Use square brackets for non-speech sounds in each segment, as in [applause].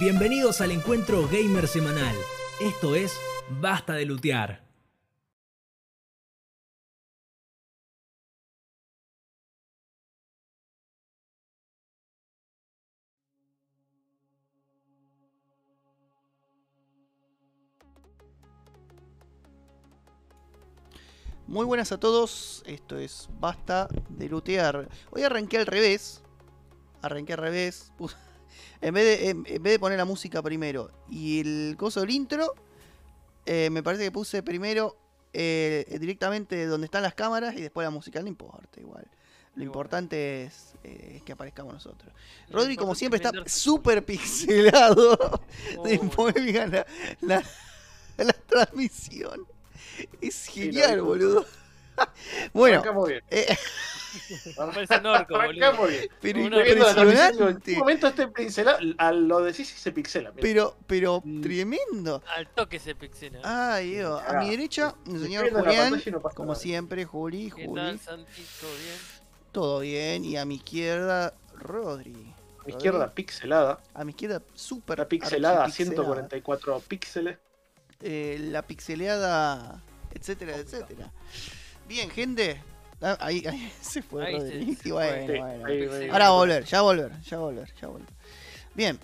Bienvenidos al encuentro gamer semanal. Esto es Basta de Lutear. Muy buenas a todos, esto es Basta de Lutear. Hoy arranqué al revés. Arranqué al revés. puse- En vez, de, en, en vez de poner la música primero y el coso del intro, eh, me parece que puse primero eh, directamente donde están las cámaras y después la música. No importa, igual. Lo importante es, eh, es que aparezcamos nosotros. Lo Rodri, como siempre, es está súper pixelado. [laughs] Oh, Después la, la, la [laughs] transmisión. Es genial, boludo. [laughs] bueno, bien. Parece un orco, boludo. Pero Uno impresionante. un momento este pincelado, a lo decís y se pixela. Pero, pero Mm. tremendo. Al toque se pixela. Ay, Dios. A mi derecha, el señor Julián. no Como nada. siempre, Juli, ¿Qué Juli. tal, Santi? ¿Todo bien? Todo bien. Y a mi izquierda, Rodri. A mi izquierda pixelada. A mi izquierda, súper. La pixelada a archipixelada. 144 píxeles. Eh, la pixeleada, etcétera, etcétera. Bien, gente. Ah, Ahí, ahí [laughs] se fue Ahí Rodri. se- Y bueno, bueno. ahí- Ahora va a volver, ya va a volver, ya va a volver, ya va a volver. Bien.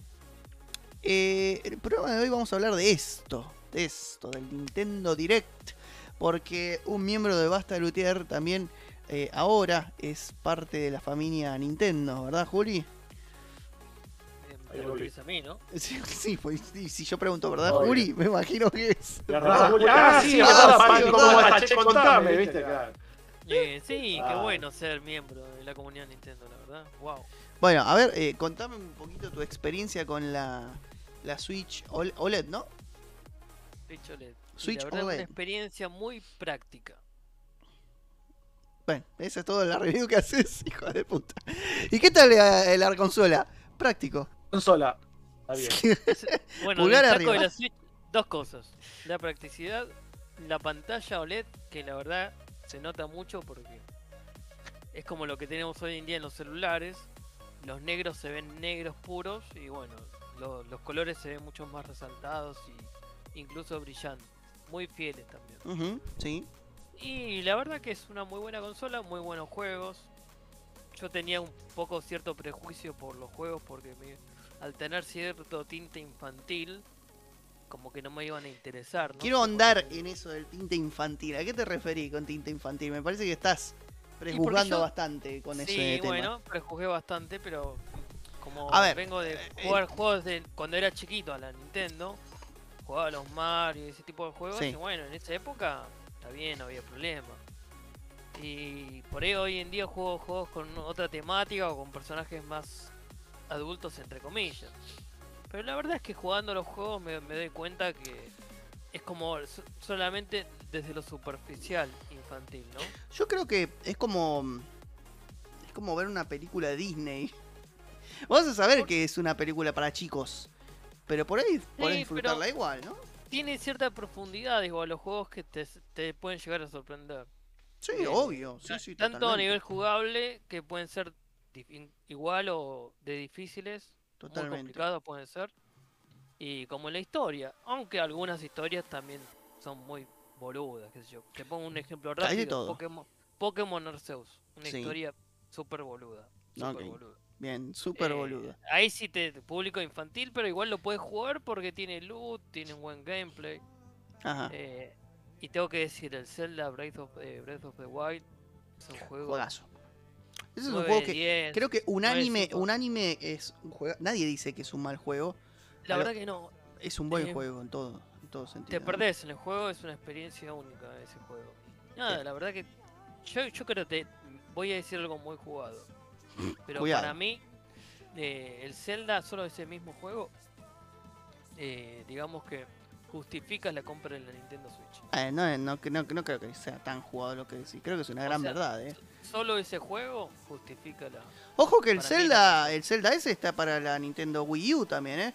Eh, el programa de hoy vamos a hablar de esto, de esto, del Nintendo Direct. Porque un miembro de Basta de Luthier también eh, ahora es parte de la familia Nintendo, ¿verdad, Juli? A mí, ¿no? [laughs] Sí, sí, pues, si yo pregunto, ¿verdad, Obvio. Juli? Me imagino que es. Ah, Ah, sí, sí, es ah, verdad, sí, Paco, es ¿cómo verdad. estás? Che, contame, viste, claro. Eh, sí, [laughs] qué Ah. bueno ser miembro de la comunidad Nintendo, la verdad. Wow. Bueno, a ver, eh, contame un poquito tu experiencia con la, la Switch Ol- OLED, ¿no? Switch OLED. Switch la verdad, OLED. una experiencia muy práctica. Bueno, esa es toda la review que haces, [laughs] hijo de puta. ¿Y qué tal la, la consola? Práctico. Consola. Está bien. [laughs] Bueno, Pulgar destaco arriba. de la Switch dos cosas. La practicidad, la pantalla OLED, que la verdad se nota mucho porque es como lo que tenemos hoy en día en los celulares. Los negros se ven negros puros y bueno, lo- los colores se ven mucho más resaltados y incluso brillantes. Muy fieles también. Sí. Y la verdad que es una muy buena consola, muy buenos juegos. Yo tenía un poco cierto prejuicio por los juegos porque me- al tener cierto tinte infantil, como que no me iban a interesar. ¿no? Quiero porque- en eso del tinte infantil. ¿A qué te referís con tinte infantil? Me parece que estás prejuzgando yo- bastante con ese Sí, tema. bueno, prejuzgué bastante, pero como A ver, vengo de eh, jugar juegos de cuando era chiquito a la Nintendo, jugaba a los Mario y ese tipo de juegos, Sí. y bueno, en esa época está bien, no había problema. Y por ahí hoy en día juego juegos con otra temática o con personajes más adultos, entre comillas. Pero la verdad es que jugando los juegos me, me doy cuenta que es como so- solamente desde lo superficial infantil, ¿no? Yo creo que es como. Es como ver una película de Disney. [laughs] Vamos a saber que es una película para chicos. Pero por ahí podés pero- disfrutarla igual, ¿no? tiene cierta profundidad, digo, a los juegos que te, te pueden llegar a sorprender. Sí, obvio. Sí, Ta- sí, Tanto a nivel jugable, que pueden ser igual o de difíciles, muy Totalmente. complicados pueden ser. Y como en la historia, aunque algunas historias también son muy boludas, qué sé yo. Te pongo un ejemplo Hay de rápido, todo. Pokémon, Pokémon Arceus, una Sí. historia súper boluda. Ok. súper boluda. Bien, súper Eh, boludo. Ahí sí te público infantil, pero igual lo puedes jugar porque tiene loot, tiene un buen gameplay. Ajá. Eh, y tengo que decir, el Zelda Breath of, eh, Breath of the Wild es un juego. Juegazo. Ese es un 9 juego que 10. creo que unánime, cinco. unánime es un juego. Nadie dice que es un mal juego. La verdad que no. Es un buen Eh, juego en todo, en todo sentido. Te perdés en el juego, es una experiencia única ese juego. Nada, Eh. la verdad que. Yo, yo creo que voy a decir algo muy jugado. [laughs] Pero Cuidado. para mí, eh, el Zelda, solo ese mismo juego, eh, digamos que justifica la compra de la Nintendo Switch. Eh, no, no, no, no creo que sea tan jugado lo que decís. Creo que es una O gran sea, verdad, eh. Solo ese juego justifica la. Ojo que el para mí Zelda, el Zelda ese está para la Nintendo Wii U también, eh.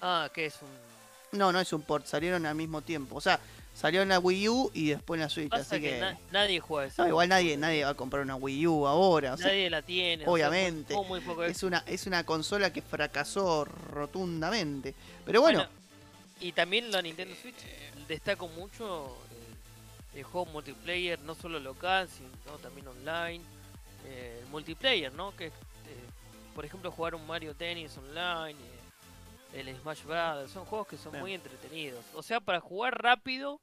Ah, que es un. No, no es un port, salieron al mismo tiempo. O sea, Salió en la Wii U y después en la Switch, Pasa así que, que. na- nadie juega eso. No, igual nadie, nadie va a comprar una Wii U ahora. o sea, nadie la tiene. o sea, obviamente. muy- muy poco- es una, es una consola que fracasó rotundamente. Pero bueno, y también la Nintendo Switch destaco mucho el, el juego multiplayer, no solo local, sino también online. Eh, el multiplayer, ¿no? Que, eh, por ejemplo, jugar un Mario Tennis online, eh, el Smash Bros. Son juegos que son Bien. muy entretenidos. O sea, para jugar rápido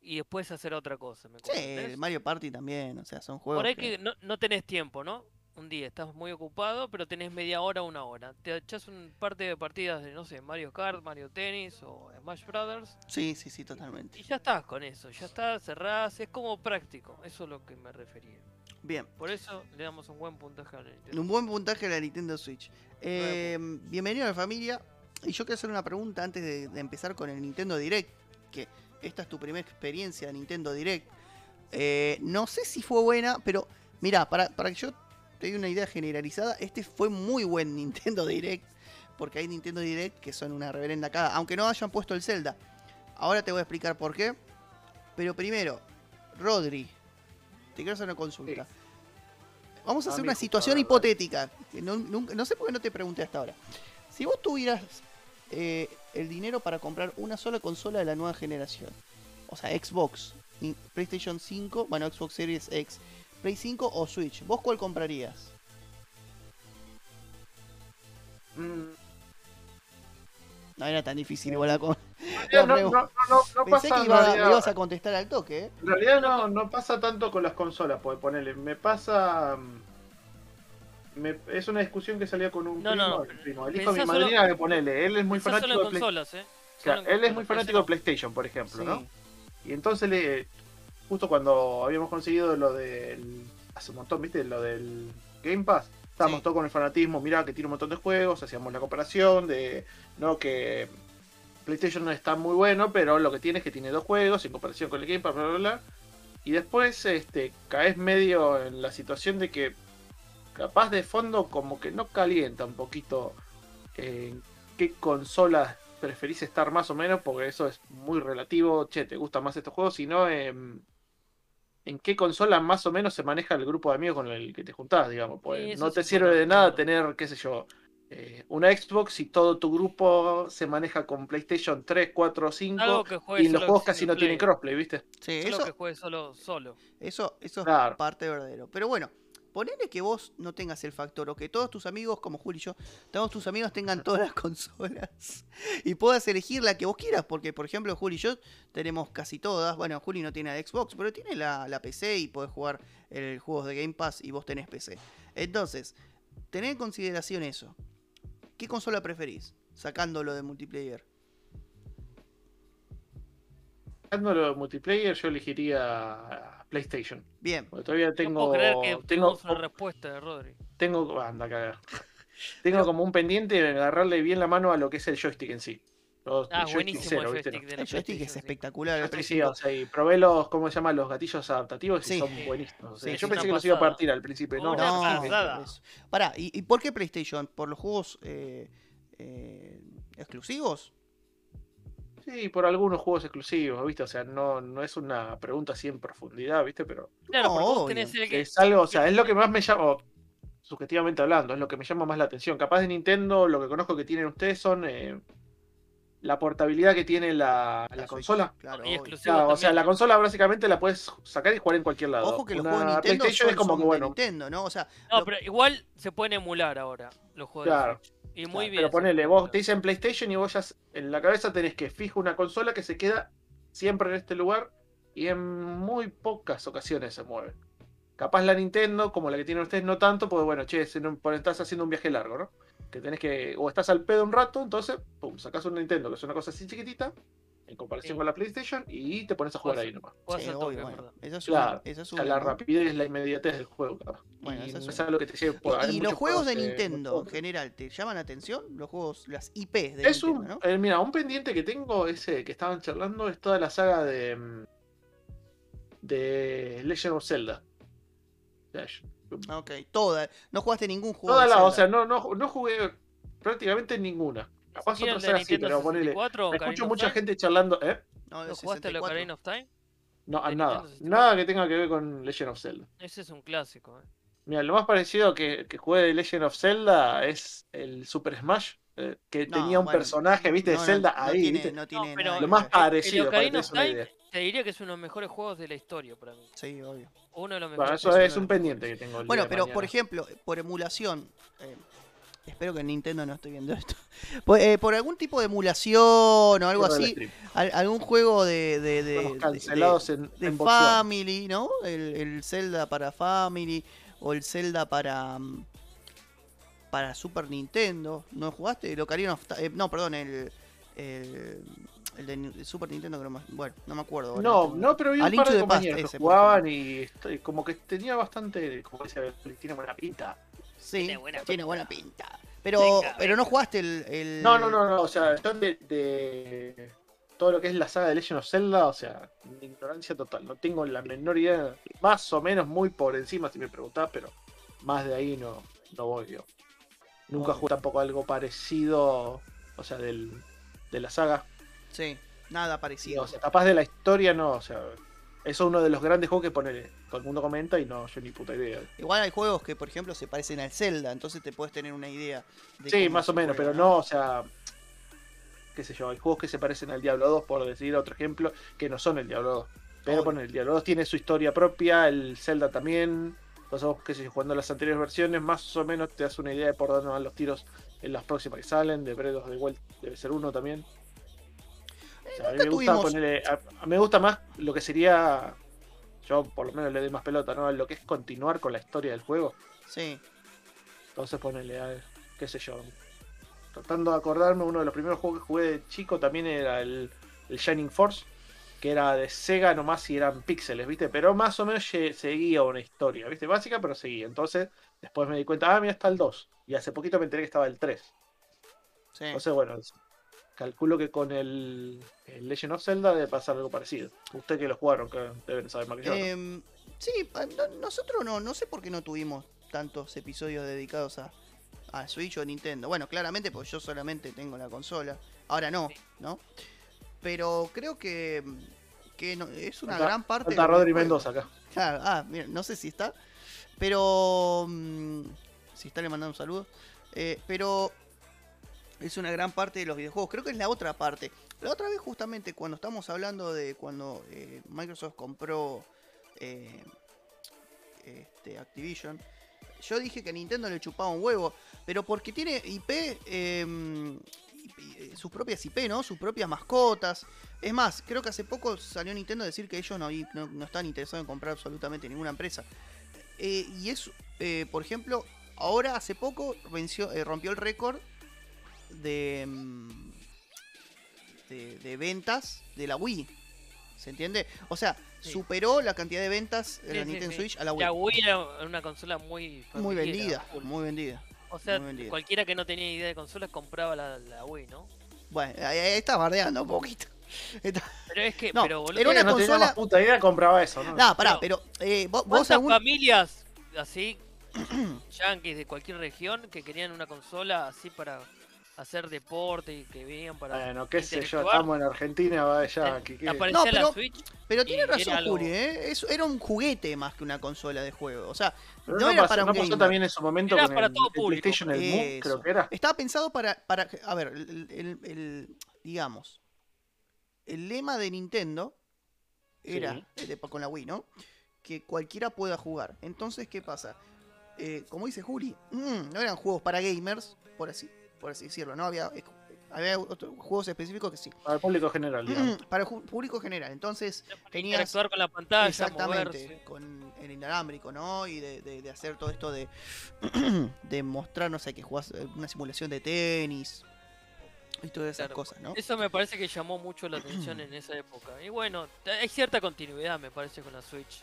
y después hacer otra cosa. ¿me sí, el Mario Party también. O sea, son juegos. Por ahí que- que no, no tenés tiempo, ¿no? Un día estás muy ocupado, pero tenés media hora, una hora. Te echas un parte de partidas de, no sé, Mario Kart, Mario Tennis o Smash Brothers Sí, sí, sí, totalmente. y ya estás con eso, ya está, cerrás, es como práctico, eso es lo que me refería. Bien. Por eso le damos un buen puntaje a la Nintendo. Un buen puntaje a la Nintendo Switch. Eh, bienvenido a la familia. Y yo quiero hacer una pregunta antes de, de empezar con el Nintendo Direct. Que esta es tu primera experiencia de Nintendo Direct. Eh, no sé si fue buena, pero mira, para, para que yo te dé una idea generalizada, este fue muy buen [laughs] Nintendo Direct. Porque hay Nintendo Direct que son una reverenda caga. Aunque no hayan puesto el Zelda. Ahora te voy a explicar por qué. Pero primero, Rodri, te quiero hacer una consulta. Vamos a A hacer una situación hipotética. que no, nunca- no sé por qué no te pregunté hasta ahora. Si vos tuvieras eh, el dinero para comprar una sola consola de la nueva generación, o sea, Xbox, PlayStation 5, bueno, Xbox Series X, Play 5 o Switch, ¿vos cuál comprarías? Mm, No era tan difícil igual la con- [laughs] no, no, no, no, no, no Pensé pasa que en iba- realidad- me ibas a contestar al toque, ¿eh? En realidad no, no pasa tanto con las consolas, porque ponerle, me pasa... mm, me- es una discusión que salía con un No, primo, no, el, primo, el hijo de mi madrina que ponele, él es muy fanático solo de en Play- consolas, ¿eh? o sea, en él es muy fanático de PlayStation, por ejemplo, ¿no? Sí. Y entonces le justo cuando habíamos conseguido lo del hace un montón, ¿viste? Lo del Game Pass. Estábamos Sí. todos con el fanatismo, mirá que tiene un montón de juegos, hacíamos la comparación de no que PlayStation no está muy bueno, pero lo que tiene es que tiene dos juegos en comparación con el Game Pass, bla bla bla. Y después este caes medio en la situación de que capaz de fondo como que no calienta un poquito en qué consolas preferís estar más o menos, porque eso es muy relativo, che, te gusta más estos juegos, sino en, en qué consola más o menos se maneja el grupo de amigos con el que te juntás, digamos. Pues Sí, no te sirve de nada tener, qué sé yo, eh, una Xbox si todo tu grupo se maneja con PlayStation 3, 4, 5 Algo que juegue y los solo juegos casi no tienen crossplay, ¿viste? Sí, Solo eso, que juegue solo, solo. Eso, eso Claro. es parte verdadero. Pero bueno, ponele que vos no tengas el factor, o que todos tus amigos, como Juli y yo, todos tus amigos tengan todas las [laughs] consolas y puedas elegir la que vos quieras. Porque, por ejemplo, Juli y yo tenemos casi todas. Bueno, Juli no tiene la Xbox, pero tiene la, la PC y podés jugar el juegos de Game Pass y vos tenés PC. Entonces, tener en consideración eso. ¿Qué consola preferís? Sacándolo de multiplayer. De multiplayer, yo elegiría PlayStation. Bien, Porque todavía No tengo. puedo creer que tengo, una respuesta de Rodri. tengo. Anda cagar. [laughs] Tengo como un pendiente de agarrarle bien la mano a lo que es el joystick en sí. Los- Ah, el buenísimo cero, el ¿viste? joystick de la el joystick es sí. espectacular. Sí, Play sí, 5. o sea, y probé los, ¿cómo se llama? Los gatillos adaptativos y Sí. son buenísimos. O sea, Sí, yo pensé que los iba a pasada. partir al principio. No, Una no, No, pasada. Pará, ¿y, y por qué PlayStation? ¿Por los juegos eh, eh, exclusivos? Sí, por algunos juegos exclusivos, ¿viste? O sea, no, no es una pregunta así en profundidad, ¿viste? Pero Claro, No, tenés el que. es algo, o sea, es lo que más me llama, o, subjetivamente hablando, es lo que me llama más la atención. Capaz de Nintendo, lo que conozco que tienen ustedes son eh, la portabilidad que tiene la, consola. Claro, Y Claro, o sea, la consola básicamente la puedes sacar y jugar en cualquier lado. Ojo que los Una juegos de Nintendo PlayStation son, es como son que de bueno, Nintendo, ¿no? O sea, No, lo- pero igual se pueden emular ahora los juegos Claro. de Switch. Y muy Claro, bien. Pero ponele, vos te dicen PlayStation y vos ya en la cabeza tenés que fijo una consola que se queda siempre en este lugar y en muy pocas ocasiones se mueve. Capaz la Nintendo, como la que tienen ustedes, no tanto, porque bueno, che, si no- estás haciendo un viaje largo, ¿no? Que tenés que, o estás al pedo un rato, entonces, pum, sacás un Nintendo, que es una cosa así chiquitita, en comparación Sí. con la PlayStation, y te pones a jugar ahí nomás. Sí, obvio, bueno, la rapidez, la inmediatez del juego. Bueno, y esa es no es una. algo que te lleve por Y, y los juegos de eh, Nintendo en general, ¿te llaman la atención? Los juegos, las IPs de Es un, Nintendo, ¿no? eh, mira, un pendiente que tengo, ese que estaban charlando, es toda la saga de mm, de Legend of Zelda. Yo- Ok, toda. No jugaste ningún juego toda de la, Zelda. o sea, no, no, no jugué prácticamente ninguna. Capaz ¿Quieren otras de sagas sí, Nintendo pero ponele. 64 o Escucho mucha Time? gente charlando, ¿eh? No, ¿Lo jugaste a 64. Ocarina of Time? No, nada. Nintendo 64. Nada que tenga que ver con Legend of Zelda. Ese es un clásico. ¿eh? Mira, lo más parecido que, que jugué de Legend of Zelda es el Super Smash, eh, que No, tenía un bueno, personaje, viste, no, de Zelda no ahí, tiene- ¿viste? no tiene pero nada Lo más parecido, el para que Ocarina te of Time idea. te diría que es uno de los mejores juegos de la historia para mí. Sí, obvio. Uno de los Bueno, mejores. eso es un pendiente que tengo. Bueno, pero por ejemplo, por emulación. eh, espero que en Nintendo no estoy viendo esto. [laughs] Por, eh, por algún tipo de emulación o algo así. al- algún juego de. de, de- de- cancelados en, de en Botswana. Family, ¿no? El, el Zelda para Family o el Zelda para mm, para Super Nintendo. ¿No jugaste? El Ocarina of eh, no, perdón, el el, el de Super Nintendo no me, bueno, no me acuerdo. No, no, pero vi A un par de compañeros que jugaban y como que tenía bastante, como dice, tiene buena pinta. Sí, Tiene buena tiene pinta. buena pinta. Pero Venga, pero no jugaste el, el- No, no, no, no, o sea, yo de, de todo lo que es la saga de Legend of Zelda, o sea, mi ignorancia total, no tengo la menor idea, más o menos muy por encima si me preguntás, pero más de ahí no, no voy yo. Nunca jugué tampoco algo parecido, o sea, del, de la saga. Sí, nada parecido. o sea, capaz de la historia no, o sea, eso es uno de los grandes juegos que pone, todo el mundo comenta y no, yo ni puta idea. Igual hay juegos que, por ejemplo, se parecen al Zelda, entonces te puedes tener una idea. De Sí, más o menos, juega, pero no, o sea, qué sé yo, hay juegos que se parecen al Diablo 2, por decir otro ejemplo, que no son el Diablo 2. Pero bueno, el Diablo 2 tiene su historia propia, el Zelda también. Entonces, qué sé yo, jugando las anteriores versiones, más o menos te das una idea de por dónde van los tiros en las próximas que salen. De of the Wild debe ser uno también. Sea, a mí me gusta tuvimos- ponerle- a- me gusta más lo que sería. Yo por lo menos le doy más pelota, ¿no? Lo que es continuar con la historia del juego. Sí. Entonces ponele, a qué sé yo. Tratando de acordarme, uno de los primeros juegos que jugué de chico también era el, el Shining Force, que era de Sega nomás y eran píxeles, ¿viste? Pero más o menos seguía una historia, ¿viste? Básica, pero seguía. Entonces, después me di cuenta, ah, mira, está el 2. Y hace poquito me enteré que estaba el 3. Sí. Entonces, bueno, calculo que con el, el Legend of Zelda debe pasar algo parecido. Ustedes que lo jugaron, que deben saber más que yo. ¿no? Em, sí, nosotros no, no sé por qué no tuvimos tantos episodios dedicados a, a Switch o Nintendo. Bueno, claramente porque yo solamente tengo la consola. Ahora no, ¿no? Pero creo que, que no- es una gran parte. Los Rodri. Mendoza acá. Claro, [laughs] ah, mira, no sé si está. Pero. mm, si está, le mandando un saludo. Eh, pero. Es una gran parte de los videojuegos. Creo que es la otra parte. La otra vez, justamente, cuando estamos hablando de cuando eh, Microsoft compró eh, este, Activision, yo dije que a Nintendo le chupaba un huevo. Pero porque tiene IP. IP, sus propias IP, ¿no? Sus propias mascotas. Es más, creo que hace poco salió Nintendo a decir que ellos no, no, no están interesados en comprar absolutamente ninguna empresa. Eh, y es, por ejemplo, ahora hace poco venció, rompió el récord de, mm, de, de ventas de la Wii. ¿Se entiende? O sea, Sí. superó la cantidad de ventas de Sí, la sí, Nintendo sí. Switch a la Wii. La Wii era una consola muy muy vendida, full. muy vendida. O sea, vendida. cualquiera que no tenía idea de consolas compraba la, la Wii, ¿no? Bueno, ahí, ahí está bardeando un poquito. [laughs] Está- Pero es que, No, pero boludo, era una no tenía consola- más puta idea, compraba eso, ¿no? No, pará, Pero- pero eh, vos, vos ¿cuántas algún- familias así, [clears throat] yankees de cualquier región, que querían una consola así para hacer deporte y que venían para... Bueno, qué sé yo, estamos en Argentina, vaya, Eh, que, que- Aparecía No, la pero- Switch Pero tiene razón, algo- Juli, ¿eh? Eso era un juguete más que una consola de juego. O sea, Pero no, no, era pasó, para un no pasó gamer. también en su momento Era con para el, todo el público. PlayStation, el Move, Eso. creo que era. Estaba pensado para, para a ver, el, el- el- digamos, el lema de Nintendo era, Sí. eh, de- con la Wii, ¿no? Que cualquiera pueda jugar. Entonces, ¿qué pasa? Eh, como dice Juli, mm, no eran juegos para gamers, por así, por así decirlo, ¿no? Había, eh, había otros juegos específicos que sí. Para el público general, digamos. para el público general. Entonces, tenías interactuar con la pantalla, Exactamente, moverse. con el inalámbrico, ¿no? Y de, de- de hacer todo esto de, [clears throat] de mostrar, no sé, que jugás eh, una simulación de tenis y todas esas Claro. cosas, ¿no? Eso me parece que llamó mucho la atención en esa época. Y bueno, hay cierta continuidad, me parece, con la Switch.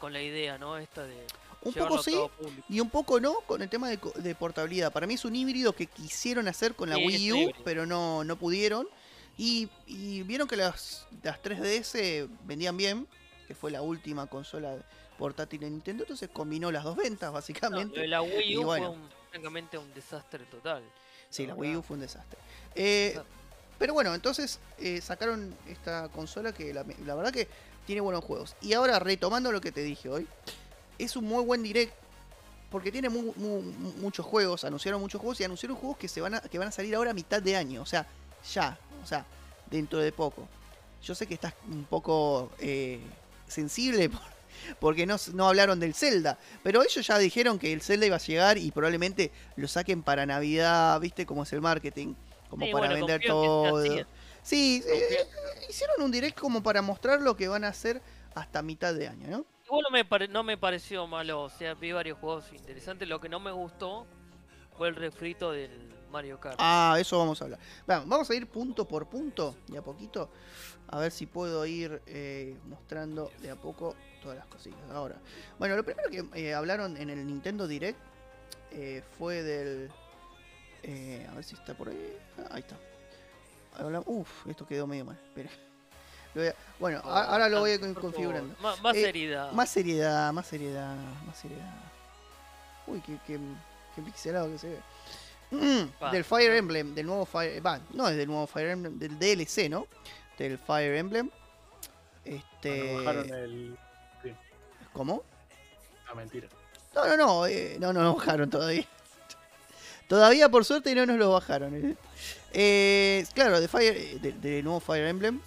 Con la idea, ¿no? Esta de Un poco sí público. y un poco no con el tema de, de portabilidad. Para mí es un híbrido que quisieron hacer con la Sí, Wii U, pero no, no pudieron. Y, y vieron que las, las 3DS vendían bien, que fue la última consola portátil de Nintendo, entonces combinó las dos ventas, No, básicamente. de la Wii U bueno. fue un- francamente un desastre total. Sí, la la Wii U fue un desastre. Eh, Pero bueno, entonces eh, sacaron esta consola que la, la verdad que tiene buenos juegos. Y ahora, retomando lo que te dije hoy, es un muy buen direct porque tiene mu- mu- mu- muchos juegos, anunciaron muchos juegos y anunciaron juegos que se van a, que van a salir ahora a mitad de año, o sea, ya, o sea, dentro de poco. Yo sé que estás un poco eh, sensible [laughs] por- porque no, no hablaron del Zelda, pero ellos ya dijeron que el Zelda iba a llegar y probablemente lo saquen para Navidad, ¿viste cómo es el marketing? Como Sí, para bueno, vender todo. Sí, eh, hicieron un direct como para mostrar lo que van a hacer hasta mitad de año, ¿no? Igual no me, pare- no me pareció malo, o sea, vi varios juegos interesantes. Lo que no me gustó fue el refrito del Mario Kart. Ah, eso vamos a hablar. Vamos a ir punto por punto, de a poquito. A ver si puedo ir eh, mostrando de a poco todas las cositas. Ahora, bueno, lo primero que eh, hablaron en el Nintendo Direct eh, fue del. eh, a ver si está por ahí. Ah, ahí está. Uf, esto quedó medio mal. Espera. A- bueno, a- ahora lo voy a favor, configurando. Más, más Eh, seriedad. Más seriedad, más seriedad, más seriedad. Uy, qué, qué, qué pixelado que se ve. Mm, del Fire. Emblem, del nuevo Fire. Va, no es del nuevo Fire Emblem, del DLC, ¿no? Del Fire Emblem. Este. Bueno, bajaron el. ¿Cómo? Ah, mentira. No, no, no, eh, no, no, no bajaron todavía. [laughs] Todavía por suerte no nos lo bajaron. eh. Eh, claro, de Fire, de- del nuevo Fire Emblem.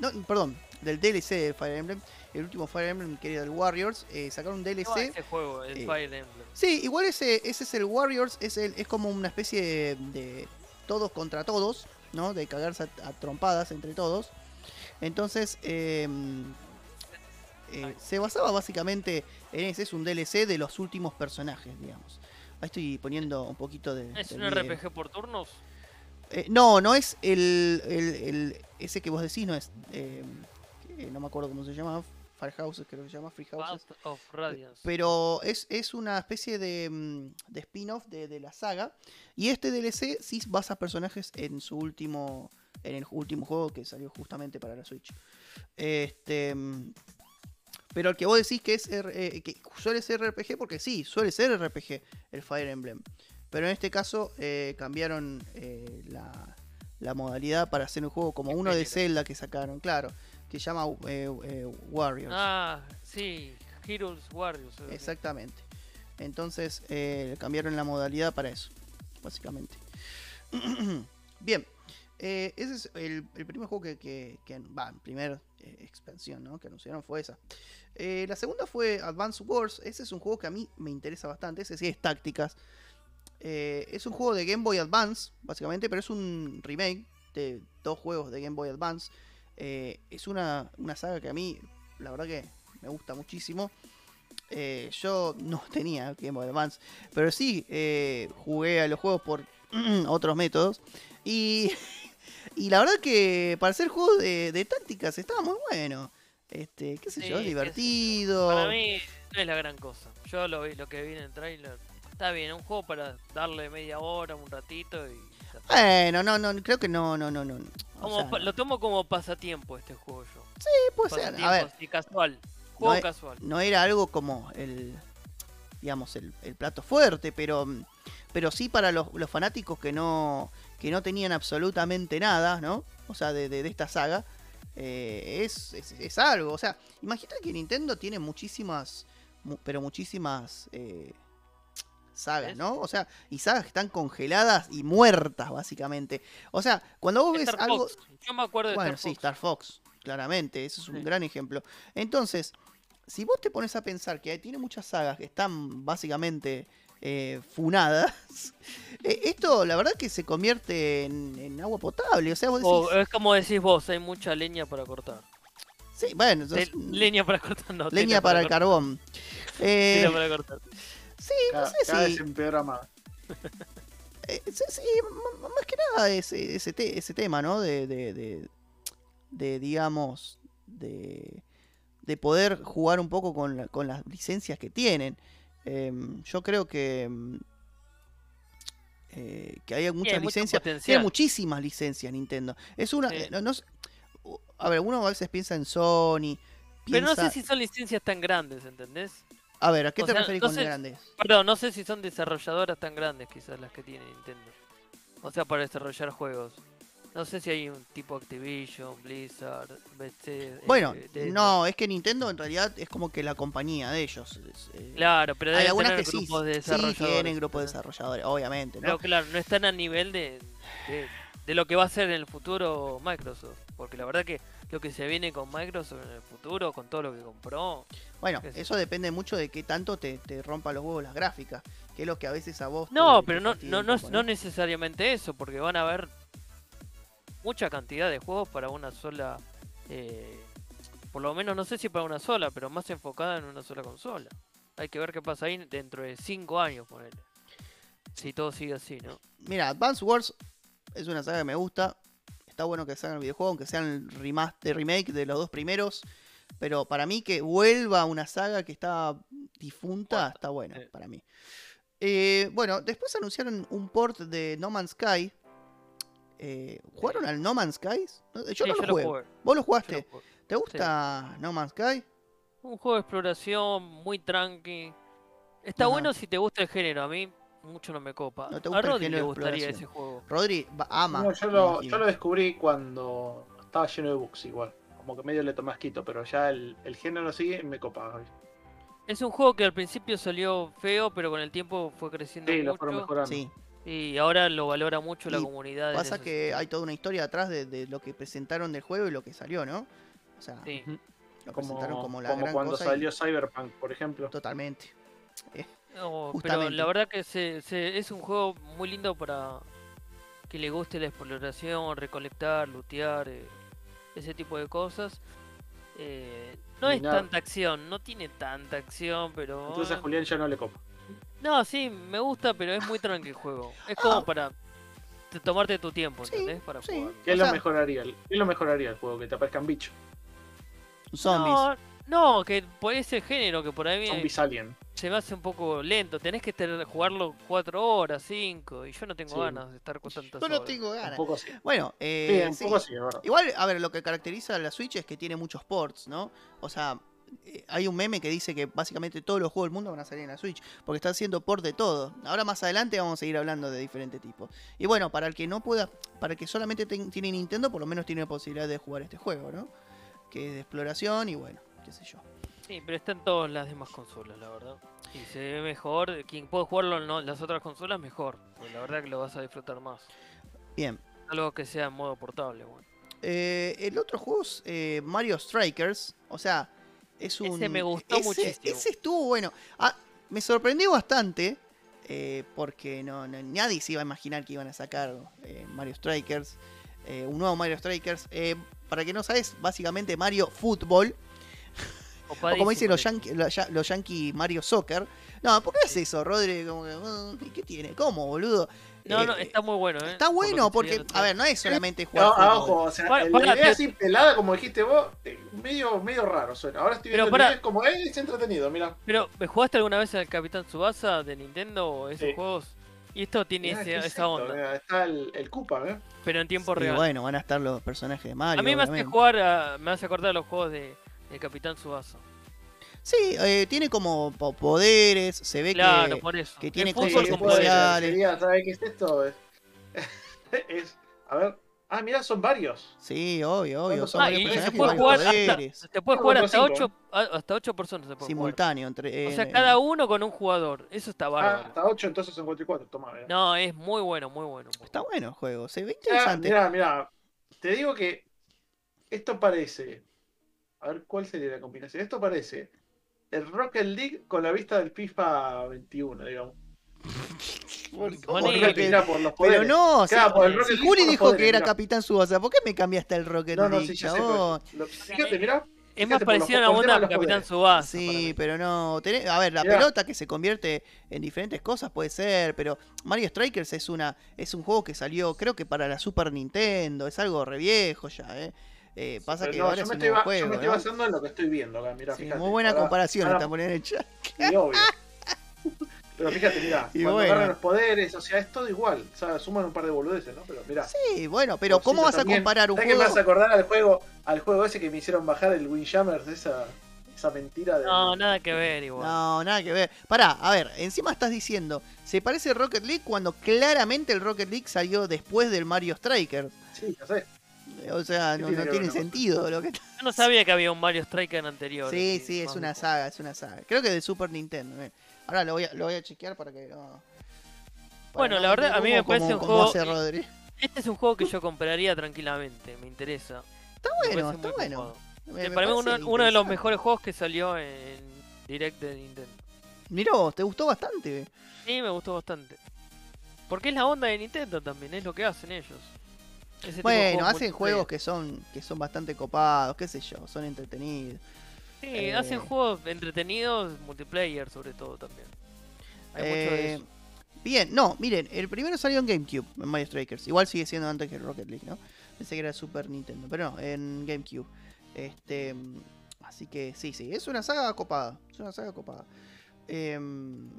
No, perdón, del DLC de Fire Emblem. El último Fire Emblem que era el Warriors. eh, sacaron un ¿Cómo va DLC. ese juego, el eh, Fire Emblem. Sí, igual ese, ese es el Warriors, es, el, es como una especie de, de todos contra todos, ¿no? De cagarse a, a trompadas entre todos. Entonces, eh, eh, se basaba básicamente en ese, es un DLC de los últimos personajes, digamos. Ahí estoy poniendo un poquito de... ¿Es un. RPG por turnos? Eh, no, no es el, el, el- ese que vos decís, no es... eh, no me acuerdo cómo se llama, Firehouses creo que se llama, Free Houses. Of Radiance. Pero es, es una especie de, mm, de spin-off de, de la saga. Y este DLC sí basa personajes en su último. En el último juego que salió justamente para la Switch. Este. mm, Pero el que vos decís que es eh, que suele ser RPG, porque sí, suele ser RPG el Fire Emblem. Pero en este caso eh, cambiaron eh, la, la modalidad para hacer un juego como uno de. Zelda que sacaron, claro. Que se llama eh, Warriors. Ah, sí, Heroes Warriors. Exactamente. Entonces cambiaron la modalidad para eso, básicamente. [clears throat] Bien, ese es el, el primer juego que, que, que- va, primer expansión, ¿no? Que anunciaron fue esa. La segunda fue Advance Wars. Ese es un juego que a mí me interesa bastante. Ese sí es tácticas. Eh, es un juego de Game Boy Advance, básicamente, pero es un remake de dos juegos de Game Boy Advance. Eh, es una, una saga que a mí, la verdad que me gusta muchísimo. Eh, yo no [laughs] tenía Game Boy Advance, pero sí jugué a los juegos por [clears throat] otros métodos. Y, [laughs] y la verdad que para ser juego de, de tácticas estaba muy bueno. Este, qué sé Sí, yo, yo. divertido. Para mí no es la gran cosa. Yo lo, vi, lo que vi en el trailer. Está bien, un juego para darle media hora, un ratito y. Bueno, no, no, creo que no, no, no, no. O sea, no. Lo tomo como pasatiempo este juego yo. Sí, puede ser. A ver, así, casual. Juego es- casual. no era algo como el digamos el, el plato fuerte pero pero sí para los, los fanáticos que no que no tenían absolutamente nada no o sea de, de- de esta saga eh, es, es, es algo o sea imagínate que Nintendo tiene muchísimas mu- pero muchísimas eh, sagas no o sea y sagas que están congeladas y muertas básicamente o sea cuando vos ves algo. Yo me acuerdo de bueno, Star sí, Fox. Star Fox, claramente, ese es un Sí. gran ejemplo. Entonces, si vos te pones a pensar que tiene muchas sagas que están básicamente eh, funadas, [laughs] eh, esto la verdad que se convierte en, en agua potable. O sea, vos O, decís, es como decís vos, hay mucha leña para cortar. sí, bueno, entonces, leña para cortar, no. leña para el cortar, carbón. Eh, para cortar. Sí, no Cada, sé cada si. vez empeora más. Eh, sí, sí, más que nada ese, ese, te- ese tema, ¿no? De, de, de, de, digamos, de, de poder jugar un poco con, la- con las licencias que tienen. Em, yo creo que, em, eh, que hay muchas licencias. Tiene muchísimas licencias Nintendo. Es una... Sí. eh, no- no sé- a ver, uno a veces piensa en Sony. Pero no sé si son licencias tan grandes, ¿entendés? A ver, ¿a qué o te sea, referís no con sé- grandes? Perdón, no sé si son desarrolladoras tan grandes quizás las que tiene Nintendo. O sea, para desarrollar juegos. No sé si hay un tipo Activision, Blizzard, Bueno, eh, de- no, es que Nintendo en realidad es como que la compañía de ellos. eh, Claro, pero hay algunas que sí, grupos de sí desarrolladores. tienen grupos de desarrolladores, obviamente, ¿no? Pero claro, no están a nivel de, de, de lo que va a ser en el futuro Microsoft. Porque la verdad que lo que se viene con Microsoft en el futuro, con todo lo que compró, Bueno, eso depende mucho de qué tanto te, te rompa los huevos las gráficas, que es lo que a veces a vos... No, te pero no, no, no, no necesariamente eso, porque van a haber mucha cantidad de juegos para una sola. eh, por lo menos no sé si para una sola, pero más enfocada en una sola consola. Hay que ver qué pasa ahí dentro de 5 años, ponele. Si todo sigue así, ¿no? Mira, Advance Wars es una saga que me gusta. Está bueno que salgan el videojuego, aunque sean remaster, remake de los dos primeros. Pero para mí que vuelva una saga que está difunta, está bueno sí. para mí. Eh, bueno, después anunciaron un port de No Man's Sky. Eh, ¿Jugaron al No Man's Sky? Yo Sí, no lo lo jugué. ¿Vos lo yo jugaste? lo. ¿Te gusta No Man's Sky? Un juego de exploración muy tranqui. Está Ajá. bueno si te gusta el género. A mí mucho no me copa. No te a gusta el Rodri género le de gustaría ese juego. Rodri ama. No, yo, lo, yo lo descubrí cuando estaba lleno de bugs igual. Como que medio le tomé asquito, pero ya el, el género sigue me copa. Es un juego que al principio salió feo, pero con el tiempo fue creciendo Sí, lo fueron mejorando. Sí, Y ahora lo valora mucho la comunidad. pasa que sentido. hay toda una historia atrás de, de lo que presentaron del juego y lo que salió, ¿no? O sea, Sí. lo Como, presentaron como la como gran cuando cosa y- salió Cyberpunk, por ejemplo. Totalmente. No, pero la verdad que se, se- es un juego muy lindo para que le guste la exploración, recolectar, lootear, eh, ese tipo de cosas. Eh, no es tanta acción, no tiene tanta acción, pero... Entonces a Julián ya no le copa. No, sí, me gusta, pero es muy tranqui el juego. Es como Ah. para tomarte tu tiempo, Sí, ¿entendés? Para sí. jugar. ¿Qué O lo mejoraría? ¿Qué lo mejoraría el juego? Que te aparezcan bichos. Zombies. No, no, que por ese género que por ahí me- Zombies alien. se me hace un poco lento. Tenés que tener- jugarlo 4 horas, 5, y yo no tengo Sí. ganas de estar con tantas Yo no horas. tengo Un ganas. poco así. Bueno, Sí, eh, un sí. poco así, es verdad. Igual, a ver, lo que caracteriza a la Switch es que tiene muchos ports, ¿no? O sea, eh, hay un meme que dice que básicamente todos los juegos del mundo van a salir en la Switch, porque está haciendo port de todo. Ahora más adelante vamos a seguir hablando de diferentes tipos. Y bueno, para el que no pueda, para el que solamente ten- tiene Nintendo, por lo menos tiene la posibilidad de jugar este juego, ¿no? Que es de exploración y bueno, qué sé yo. Sí, pero está en todas las demás consolas, la verdad. Y se ve mejor. Quien puede jugarlo en no- las otras consolas, mejor. Porque la verdad que lo vas a disfrutar más. Bien. Algo que sea en modo portable, bueno. Eh, el otro juego es eh, Mario Strikers. O sea, es un. Ese me gustó ese- muchísimo. Ese estuvo bueno. Ah, me sorprendió bastante. eh, porque no, no- nadie se iba a imaginar que iban a sacar Mario Strikers. un nuevo Mario Strikers. Para que no sabes, básicamente Mario Football. O como dicen los Copadísimo, Yankee, los, ya- los Yankee Mario Soccer. No, ¿por qué haces eso, Rodri? Como que, "Mm, ¿Y qué tiene? ¿Cómo, boludo? No, Eh, no, está muy bueno, ¿eh? Está bueno porque, el a ver, no es solamente jugar No, ah, fútbol. ojo, o sea, Para- la para, idea te- así pelada, como dijiste vos, eh, medio, medio raro suena. Ahora estoy viendo el para- video, es como, eh, es entretenido, mira. Pero, ¿me jugaste alguna vez al Capitán Tsubasa de Nintendo o esos Sí. juegos? Y esto tiene Mirá, ese- ¿qué es esa esto? onda, Mirá, está el, el Koopa, ¿eh? pero en tiempo real. bueno, van a estar los personajes de Mario. a mí me hace jugar, a- me hace acordar a los juegos de, de Capitán Tsubasa. Sí, eh, tiene como po- poderes, se ve Claro, que... por eso. que El tiene cosas especiales. sería, ¿sabes qué es esto? Es, [laughs] es- a ver. Ah, mirá, son varios. Sí, obvio, obvio. Bueno, Son Ah, varios y se personajes y puede jugar hasta, se puede Ah, jugar hasta cinco, 8 hasta ocho personas se puede jugar. Simultáneo. Entre, O sea, en- cada uno con un jugador. Eso está Ah, bárbaro. hasta 8, entonces son 4 y 4. Toma, mirá. No, es muy bueno, muy bueno. Está bueno el juego, se ve Ah, interesante. mirá, mirá. Te digo que esto parece. A ver cuál sería la combinación. Esto parece el Rocket League con la vista del FIFA 21, digamos. [laughs] Por, mirá, por los Pero poderes. no, si, Claro, por si Juli por dijo poderes, que era mirá. Capitán Subasa, ¿por qué me cambiaste el Rocket No, no, League, sí, ya sé. chabón? pero- lo- Fíjate, mirá. Es más por parecido a por tema onda de Capitán para Sí, pero no. tenés- a ver, la Mirá. pelota que se convierte en diferentes cosas puede ser, pero Mario Strikers es una es un juego que salió, creo que para la Super Nintendo, es algo re viejo ya, ¿eh? Eh, pasa Pero que no, ahora yo es me un estoy, nuevo ba- yo juego. me estoy ¿no? basando en lo que estoy viendo acá, mirá, Sí, fíjate. muy buena Ahora- comparación ahora- está poniendo en el chat. [laughs] Sí, obvio. [laughs] Pero fíjate, mirá, Y cuando bueno. agarran los poderes, o sea, es todo igual. O sea, suman un par de boludeces, ¿no? Pero mirá. Sí, bueno, pero ¿cómo vas a comparar un ¿Sabés qué juego? me hace acordar al juego, al juego ese que me hicieron bajar el Windjammers, esa, esa mentira de. No, nada que ver igual. No, nada que ver. Pará, a ver, encima estás diciendo, se parece Rocket League cuando claramente el Rocket League salió después del Mario Strikers. Sí, ya sé. O sea, ¿Qué no, tiene no sentido lo que Yo no sabía que había un Mario Striker anterior. Sí, sí, es una un- saga, es una saga. Creo que de Super Nintendo. eh. Ahora lo voy a, lo voy a chequear para que no. para Bueno, no la verdad, a mí me como- parece un juego- hace Rodri. Este es un juego que yo compraría tranquilamente, me interesa. Está Me bueno, está bueno. copado. Me- Eh, me para mí uno, parece uno de los mejores juegos que salió en Direct de Nintendo. Mirá vos, te gustó bastante. Sí, me gustó bastante. Porque es la onda de Nintendo también, es lo que hacen ellos. Ese tipo de Bueno, hacen multiplayer. juegos que son que son bastante copados, qué sé yo, son entretenidos. Sí, eh, hacen juegos entretenidos, multiplayer sobre todo también. Hay mucho de Eh, eso. Bien, no, miren, el primero salió en GameCube, en Mario Strikers. Igual sigue siendo antes que Rocket League, ¿no? Pensé que era Super Nintendo, pero no, en GameCube. Este, mm, así que sí, sí, es una saga copada, es una saga copada. Em,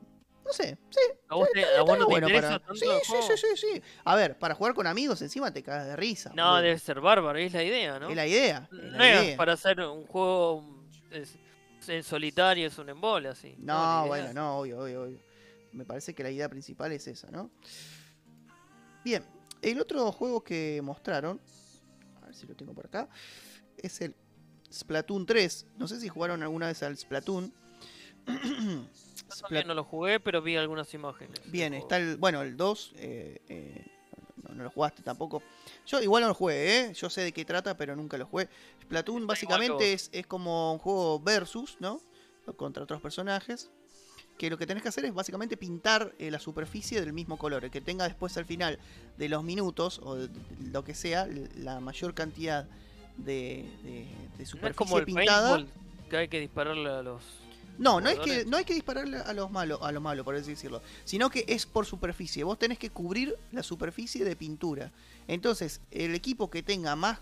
no sé, sí, ¿A vos, te- a vos no te bueno interesa para... tanto Sí, sí, sí, sí, sí. A ver, para jugar con amigos encima te cagas de risa. No, boludo. debe ser bárbaro, es la idea, ¿no? Es la idea. es la No es idea. para hacer un juego es- en solitario, es un embole así. No, idea bueno, no, obvio, obvio, obvio. Me parece que la idea principal es esa, ¿no? Bien, el otro juego que mostraron, a ver si lo tengo por acá, es el Splatoon 3. No sé si jugaron alguna vez al Splatoon. [clears throat] No lo jugué, pero vi algunas imágenes. Bien, está el, bueno, el 2, eh, eh, no, no lo jugaste tampoco. Yo igual no lo jugué, ¿eh? Yo sé de qué trata, pero nunca lo jugué. Splatoon básicamente es, es como un juego versus, ¿no? Contra otros personajes. Que lo que tenés que hacer es básicamente pintar eh, la superficie del mismo color. El que tenga después al final de los minutos o de, de lo que sea, la mayor cantidad de, de- de No es superficie como el pintada. que hay que dispararle a los... No, no es que no hay que dispararle a los malos, a los malos, por así decirlo, sino que es por superficie. Vos tenés que cubrir la superficie de pintura. Entonces, el equipo que tenga más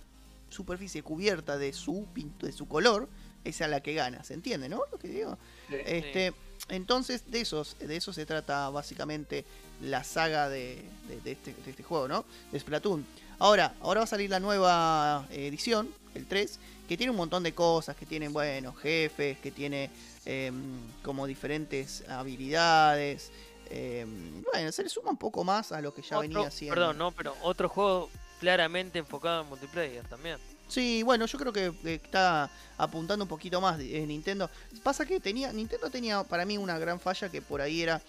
superficie cubierta de su de su color, es la que gana, ¿se entiende, no? Lo que digo. Sí. Este, entonces de esos, de eso se trata básicamente la saga de, de- de este, de este juego, ¿no? De Splatoon. Ahora, ahora va a salir la nueva eh, edición, el 3, que tiene un montón de cosas, que tiene, bueno, jefes, que tiene em, como diferentes habilidades. em, bueno, se le suma un poco más a lo que ya Otro- venía haciendo. Perdón, no, pero otro juego claramente enfocado en multiplayer también. Sí, bueno, yo creo que que está apuntando un poquito más de- eh, Nintendo. Pasa que tenía Nintendo tenía para mí una gran falla que por ahí era,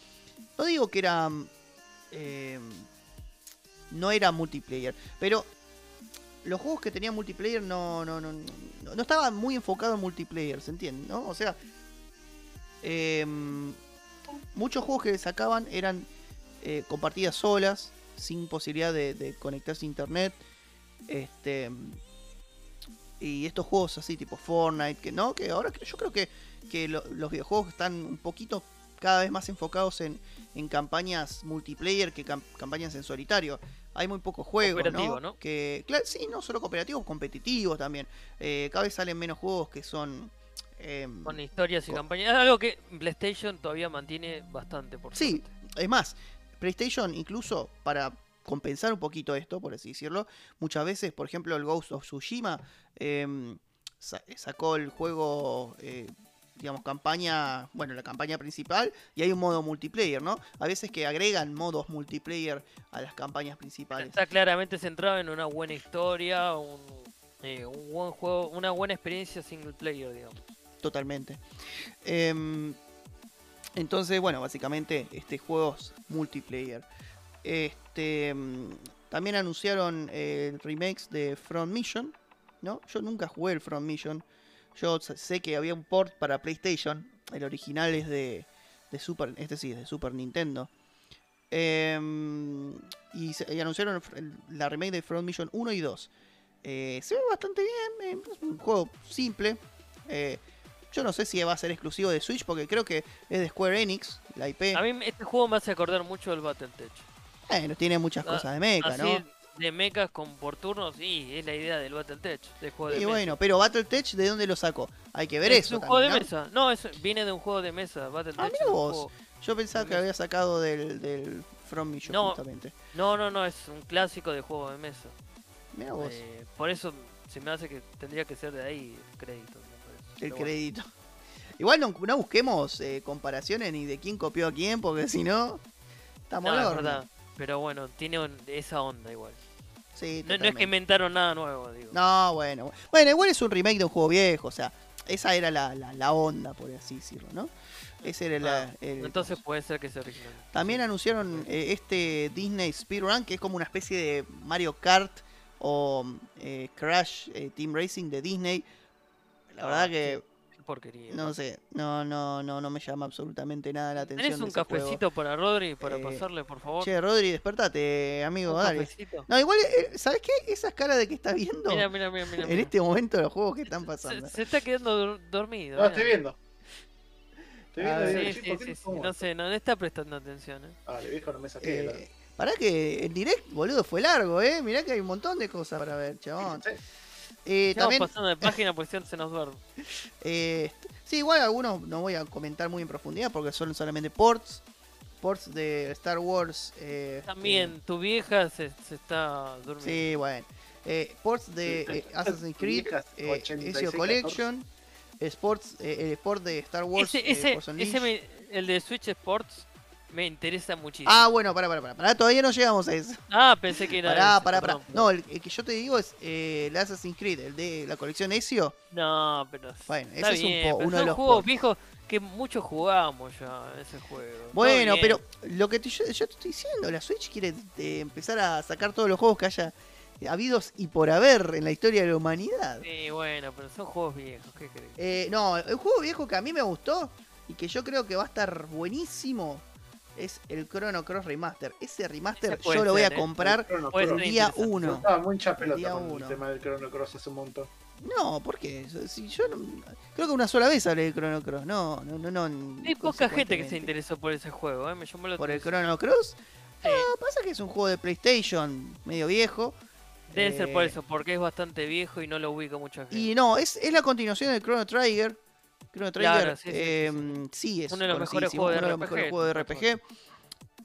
no digo que era, eh, no era multiplayer, pero los juegos que tenían multiplayer no no no no, no estaban muy enfocados en multiplayer, ¿se entiende? ¿No? O sea, eh, muchos juegos que sacaban eran eh, con partidas solas, sin posibilidad de, de conectarse a internet. Este y estos juegos así tipo Fortnite, que no, que ahora yo creo que, que lo- los videojuegos están un poquito cada vez más enfocados en, en campañas multiplayer que cam- campañas en solitario. Hay muy pocos juegos, ¿no? ¿no? Que, claro, sí, no solo cooperativos, competitivos también. Eh, cada vez salen menos juegos que son... em, Con historias y campañas. Es algo que PlayStation todavía mantiene bastante, por Sí, suerte. es más, PlayStation incluso para compensar un poquito esto, por así decirlo, muchas veces, por ejemplo, el Ghost of Tsushima em, sa- sacó el juego, eh, digamos, campaña, bueno, la campaña principal y hay un modo multiplayer, ¿no? A veces que agregan modos multiplayer a las campañas principales. Está claramente centrado en una buena historia, un, eh, un buen juego, una buena experiencia single player, digamos. Totalmente. Em, entonces, bueno, básicamente este juego es multiplayer. Este, mm, también anunciaron eh, remakes de Front Mission, ¿no? Yo nunca jugué el Front Mission. Yo sé que había un port para PlayStation. El original es de, de Super, este sí, es de Super Nintendo. Em, y, se- y anunciaron el la remake de Front Mission 1 y 2. Eh, se ve bastante bien, eh, es un juego simple. Eh, yo no sé si va a ser exclusivo de Switch porque creo que es de Square Enix, la IP. A mí este juego me hace acordar mucho del Battletech. Bueno, tiene muchas Ah, cosas de mecha, Así ¿no? De mechas con por turnos, sí, es la idea del Battletech, de juego de Y mesa. bueno, pero Battletech, ¿de dónde lo sacó? Hay que ver es eso. un juego de también, mesa. No, es, viene de un juego de mesa. Battletech Ah, es mira vos. juego- ¿no? Yo pensaba que lo había sacado del, del From Mission, No. justamente. No, no, no, es un clásico de juego de mesa. Mira vos, Eh, por eso se me hace que tendría que ser de ahí el crédito. me el Pero bueno. crédito. [laughs] Igual no, no busquemos eh, comparaciones ni de quién copió a quién, porque si no, estamos No, es horno. verdad. Pero bueno, tiene esa onda igual. Sí, No, no es que inventaron nada nuevo, digo. No, bueno. Bueno, igual es un remake de un juego viejo, o sea, esa era la, la, la onda, por así decirlo, ¿no? Ese era la- Ah, el- Entonces puede ser que sea original. También anunciaron eh, este Disney Speedrun, que es como una especie de Mario Kart o eh, Crash eh, Team Racing de Disney. La verdad Ah, que, porquería. no sé, no, no, no, no me llama absolutamente nada la atención. ¿Tenés un juego. cafecito para Rodri para Eh, pasarle, por favor? Che, Rodri, despertate, amigo, ¿Un dale. cafecito? No, igual, eh, ¿sabes qué? Esas caras de que estás viendo Mira, mira, mira, mira. en mira. este momento los juegos que están pasando. se está quedando dormido. No, mira. estoy viendo. Estoy Ah, viendo. sí, digo, Sí, sí, ¿por qué sí, no sí, sé, no, no está prestando atención. ¿eh? Dale, viejo, no me saqué. la- Eh, pará que el direct, boludo, fue largo, ¿eh? Mirá que hay un montón de cosas para ver, chabón. Sí. Eh, Estamos también, pasando de página, pues se nos duerme. [laughs] eh, sí, igual algunos no voy a comentar muy en profundidad porque son solamente ports. Ports de Star Wars. eh, También, tu vieja se, se está durmiendo. sí, bueno. Eh, ports de eh, Assassin's Creed, eh, 86, Ezio Collection. Sports, eh, el Sport de Star Wars. Ese, eh, ese, ese me- el de Switch Sports me interesa muchísimo. Ah, bueno, pará, pará, pará, pará, todavía no llegamos a eso. Ah, pensé que era. Pará, ese, pará, No, el, el que yo te digo es eh, el Assassin's Creed, el de la colección Ezio. No, pero. Bueno, ese es un bien, po- uno de los juegos viejos que muchos jugamos ya ese juego. Bueno, bien. pero lo que te- yo, yo te estoy diciendo, la Switch quiere eh, empezar a sacar todos los juegos que haya habidos y por haber en la historia de la humanidad. Sí, bueno, pero son juegos viejos, ¿qué crees? Eh, no, el juego viejo que a mí me gustó y que yo creo que va a estar buenísimo es el Chrono Cross Remaster. Ese remaster Ese yo lo voy a ser, ¿eh? comprar el ser día interesante. Yo 1. Estaba El pelota con uno. el tema del Chrono Cross hace un montón. No, ¿por qué? Si yo no- creo que una sola vez hablé de Chrono Cross. No, no, no. no Hay poca gente que se interesó por ese juego, ¿eh? Me llamó la ¿Por el. Chrono Cross? Sí, No, pasa que es un juego de PlayStation medio viejo. debe ser por eh, eso, porque es bastante viejo y no lo ubica mucha gente. Y no, es, es la continuación del Chrono Trigger. Chrono Trigger, Claro, sí, sí, sí, eh, sí, es Uno de los mejores juegos de uno de los RPG, mejores juegos de tal RPG.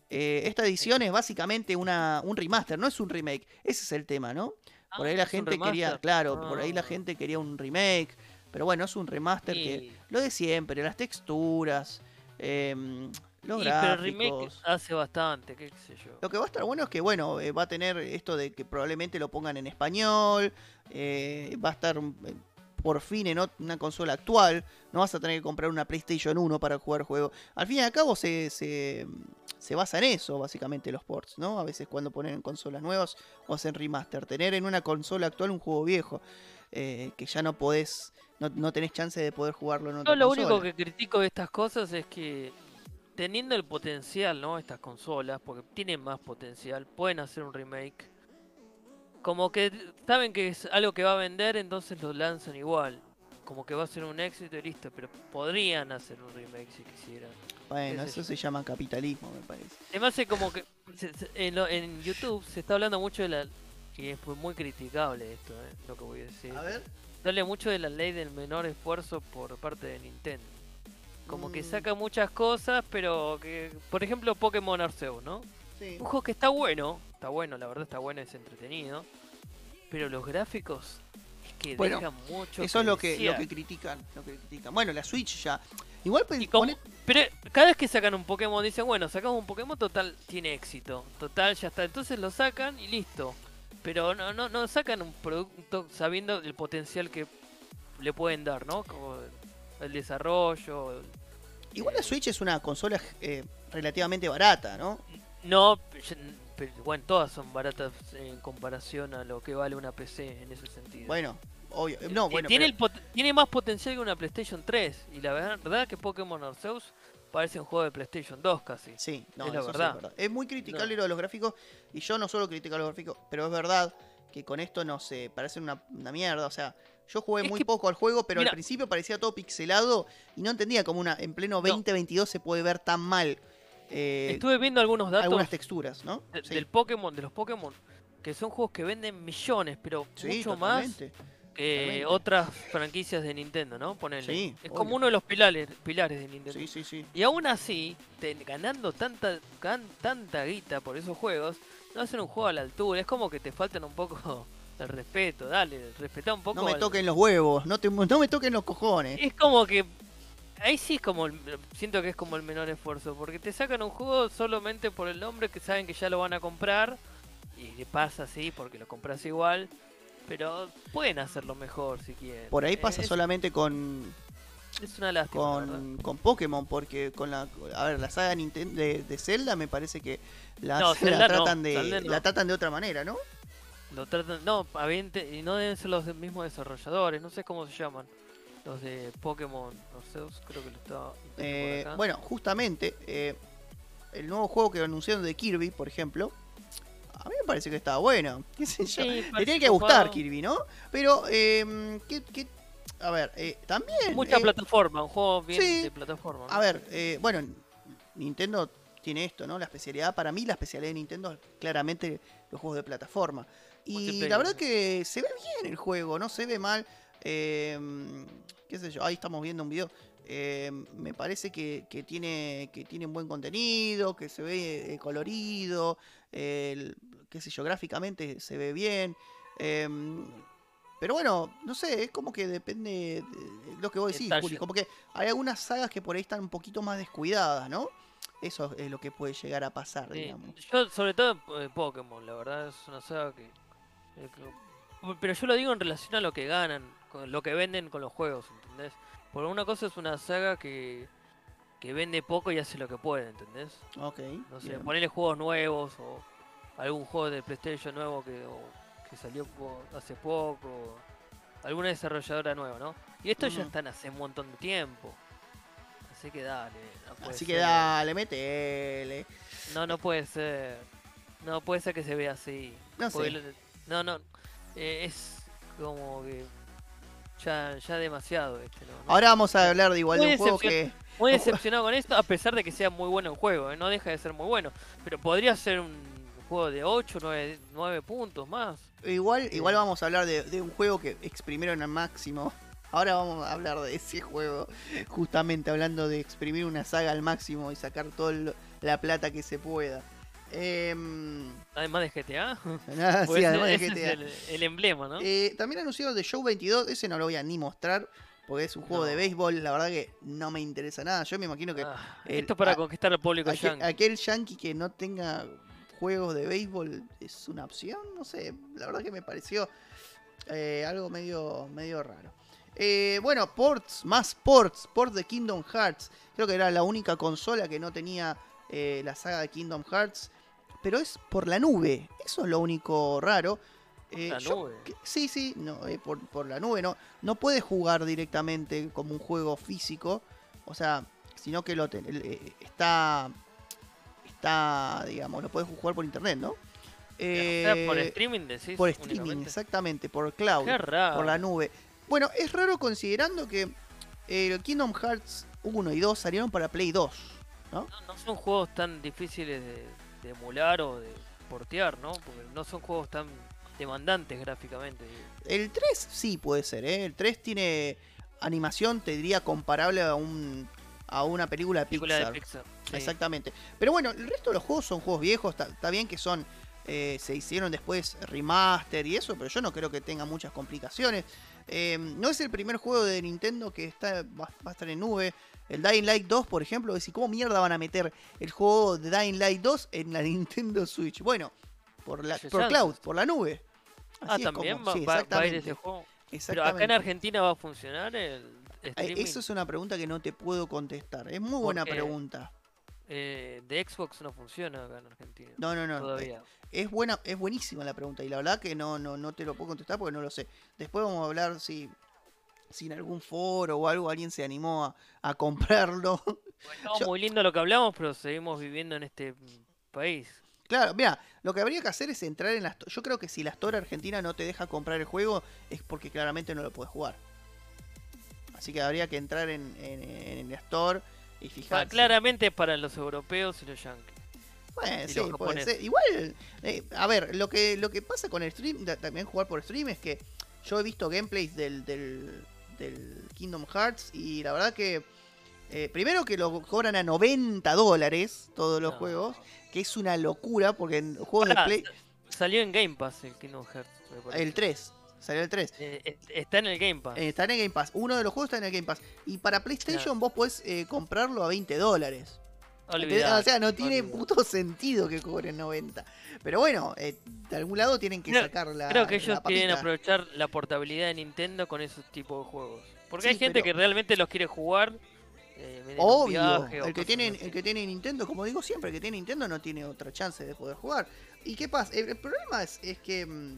Eh, esta edición es básicamente una, un remaster, no es un remake. Ese es el tema, ¿no? Por Ah, ahí la ¿es un gente quería, claro, por ahí la Ah. gente quería un remake. Pero bueno, es un remaster que lo de siempre, las texturas, em, los y, pero el remake gráficos. hace bastante, qué sé yo. Lo que va a estar bueno es que, bueno, eh, va a tener esto de que probablemente lo pongan en español, eh, va a estar eh, por fin en una consola actual, no vas a tener que comprar una PlayStation 1 para jugar juego. Al fin y al cabo se, se, se basa en eso, básicamente, los ports, ¿no? A veces cuando ponen en consolas nuevas o hacen remaster, tener en una consola actual un juego viejo, eh, que ya no podés, no, no tenés chance de poder jugarlo en otra Yo lo consola. único que critico de estas cosas es que teniendo el potencial, ¿no? Estas consolas, porque tienen más potencial, pueden hacer un remake. Como que saben que es algo que va a vender, entonces lo lanzan igual. Como que va a ser un éxito y listo, pero podrían hacer un remake si quisieran. Bueno, eso se llama capitalismo, me parece. Además hace como que se- se- en, lo- en YouTube se está hablando mucho de la... Y es muy criticable esto, ¿eh? lo que voy a decir. A ver. Se habla mucho de la ley del menor esfuerzo por parte de Nintendo. Como que Mm. saca muchas cosas, pero que, por ejemplo, Pokémon Arceus, ¿no? Sí. Un juego que está bueno, está bueno, la verdad está bueno, es entretenido. Pero los gráficos es que Bueno, dejan mucho. Eso es lo que, lo que critican, lo que critican. Bueno, la Switch ya. Igual pues, como- Pero cada vez que sacan un Pokémon dicen, bueno, sacamos un Pokémon total, tiene éxito. Total, ya está. Entonces lo sacan y listo. Pero no, no, no sacan un producto sabiendo el potencial que le pueden dar, ¿no? Como el desarrollo. igual la Switch es una consola eh, relativamente barata, ¿no? No, pero, bueno, todas son baratas en comparación a lo que vale una PC en ese sentido. Bueno, obvio. No, bueno, tiene, pero- el tiene más potencial que una PlayStation 3. Y la verdad que Pokémon Arceus parece un juego de PlayStation 2 casi. sí, no, es la sí verdad. Es muy criticable No. lo de los gráficos y yo no solo critico los gráficos, pero es verdad que con esto no sé, parece una, una mierda, o sea, yo jugué Es muy que- poco al juego, pero mira- al principio parecía todo pixelado y no entendía cómo una en pleno 2022 se puede ver tan mal eh, Estuve viendo algunos datos algunas texturas, ¿no? de- Sí. del Pokémon, de los Pokémon, que son juegos que venden millones, pero Sí, mucho más que totalmente. otras franquicias de Nintendo, ¿no? Ponele. Sí, es obvio. como uno de los pilares, pilares de Nintendo. Sí, sí, sí. Y aún así, te- ganando tanta, gan- tanta guita por esos juegos, no hacen un juego a la altura. Es como que te faltan un poco [laughs] el respeto. Dale, respetá un poco. No me al- toquen los huevos, no, te, no me toquen los cojones. Es como que. Ahí sí es como. el- siento que es como el menor esfuerzo. Porque te sacan un juego solamente por el nombre que saben que ya lo van a comprar. y le pasa así porque lo compras igual. Pero pueden hacerlo mejor si quieren. Por ahí pasa es, solamente con, Es una lástima. con, con Pokémon, porque con la a ver, la saga Ninten- de, de Zelda me parece que la, No, la Zelda no, tratan de no. la tratan de otra manera, ¿no? Lo tratan, no, y no deben ser los mismos desarrolladores, no sé cómo se llaman. Los de Pokémon Arceus, creo que lo estaba. por Eh, acá. bueno, justamente eh, el nuevo juego que anunciaron de Kirby, por ejemplo, a mí me parece que estaba bueno. [laughs] ¿Qué sé yo? Sí, Le tiene que gustar Kirby, ¿no? Pero, eh, ¿qué, qué- a ver, eh, también. Mucha eh, plataforma, un juego bien sí. de plataforma. ¿no? A ver, eh, bueno, Nintendo tiene esto, ¿no? La especialidad, para mí la especialidad de Nintendo es claramente los juegos de plataforma. Y la verdad que se ve bien el juego, no se ve mal. Qué sé yo, ahí estamos viendo un video. eh, me parece que, que tiene que tiene un buen contenido, que se ve eh, colorido, el- qué sé yo, gráficamente se ve bien. eh, pero bueno, no sé, es como que depende de lo que vos decís. Juli. Como que hay algunas sagas que por ahí están un poquito más descuidadas, ¿no? Eso es lo que puede llegar a pasar, Sí, digamos. Yo, sobre todo eh, Pokémon, la verdad es una saga que- Pero yo lo digo en relación a lo que ganan, con lo que venden con los juegos, ¿entendés? Por una cosa es una saga que, que vende poco y hace lo que puede, ¿entendés? Ok. No sé, bien. ponerle juegos nuevos o algún juego de PlayStation nuevo que, o que salió hace poco, alguna desarrolladora nueva, ¿no? Y estos ya están hace un montón de tiempo. Así que dale, no puede Así que ser. dale, metele. No, no puede ser. No puede ser que se vea así. No sé. No, no. eh, es como que. Ya, ya demasiado este, Ahora vamos a hablar de igual de un juego que. Muy decepcionado con esto, a pesar de que sea muy bueno el juego. ¿eh? No deja de ser muy bueno. Pero podría ser un juego de 8, 9, 9 puntos más. Igual, igual vamos a hablar de, de un juego que exprimieron al máximo. [laughs] Ahora vamos a hablar de ese juego. Justamente hablando de exprimir una saga al máximo y sacar toda la plata que se pueda. Em, Además de GTA. Pues [laughs] sí, ese- además de ese GTA. el, el emblema, ¿no? Eh, también anunciaron de Show 22, ese no lo voy a ni mostrar, porque es un juego No. de béisbol, la verdad que no me interesa nada. Yo me imagino que Ah, el- esto es para a- conquistar al público aquel, yankee. aquel yankee que no tenga juegos de béisbol es una opción, no sé, la verdad que me pareció eh, algo medio, medio raro. Eh, bueno, ports, más ports, ports de Kingdom Hearts. Creo que era la única consola que no tenía eh, la saga de Kingdom Hearts. Pero es por la nube. Eso es lo único raro. Eh, la yo- nube. que- sí, sí, no, eh, por, por la nube. No, no puedes jugar directamente como un juego físico. O sea, sino que lo ten- eh, está, está, digamos, lo puedes jugar por internet, ¿no? O sea, por Eh, streaming decís. por streaming, únicamente. exactamente, por cloud, Qué raro. por la nube. Bueno, es raro considerando que Kingdom Hearts 1 y 2 salieron para Play 2. No, no son juegos tan difíciles de, de emular o de portear, ¿no? Porque no son juegos tan demandantes gráficamente. El 3 sí puede ser, ¿eh? El 3 tiene animación, te diría, comparable a un a una película de Película Pixar. de Pixar. sí. Exactamente. Pero bueno, el resto de los juegos son juegos viejos. Está, bien que son. eh, se hicieron después remaster y eso, pero yo no creo que tenga muchas complicaciones. Eh, no es el primer juego de Nintendo que está va, va a estar en nube. El Dying Light 2, por ejemplo, decir, ¿cómo mierda van a meter el juego de Dying Light 2 en la [laughs] Nintendo Switch? Bueno, por la por cloud, por la nube. Ah, Así también como- va, sí, va- va a ir exactamente, ese juego. Pero acá en. Argentina va a funcionar el streaming Eso es una pregunta que no te puedo contestar. Es muy buena pregunta. eh, de Xbox no funciona acá en Argentina. No, no, no. todavía. Es buena, es buenísima la pregunta y la verdad que no, no, no te lo puedo contestar porque no lo sé. Después vamos a hablar si, si en algún foro o algo alguien se animó a, a comprarlo. Estaba yo- muy lindo lo que hablamos, pero seguimos viviendo en este país. claro, mira, lo que habría que hacer es entrar en la... Yo creo que si la Store Argentina no te deja comprar el juego es porque claramente no lo puedes jugar. Así que habría que entrar en, en, en la Store y Ah, fijarse. claramente para los europeos y los yankees. Bueno, sí, puede ser. Igual, eh, a ver, lo que, lo que pasa con el stream, también jugar por stream, es que yo he visto gameplays del, del, del Kingdom Hearts y la verdad que, eh, primero que lo cobran a 90 dólares todos los No. juegos, que es una locura porque en juegos de Play, Salió en Game Pass el Kingdom Hearts. el 3, salió el 3. Eh, est- está en el Game Pass. Eh, está en el Game Pass. Uno de los juegos está en el Game Pass. Y para PlayStation vos podés comprarlo a 20 dólares. Olvidate, O sea, no tiene olvidate. puto sentido que cobren 90. Pero bueno, eh, de algún lado tienen que sacar la. Creo que ellos quieren aprovechar la portabilidad de Nintendo con esos tipos de juegos. Porque Sí, hay gente pero- que realmente los quiere jugar. eh, un Obvio, viaje el que, tiene, el que tiene Nintendo, como digo siempre, el que tiene Nintendo no tiene otra chance de poder jugar. ¿Y qué pasa? El, el problema es, es que mm,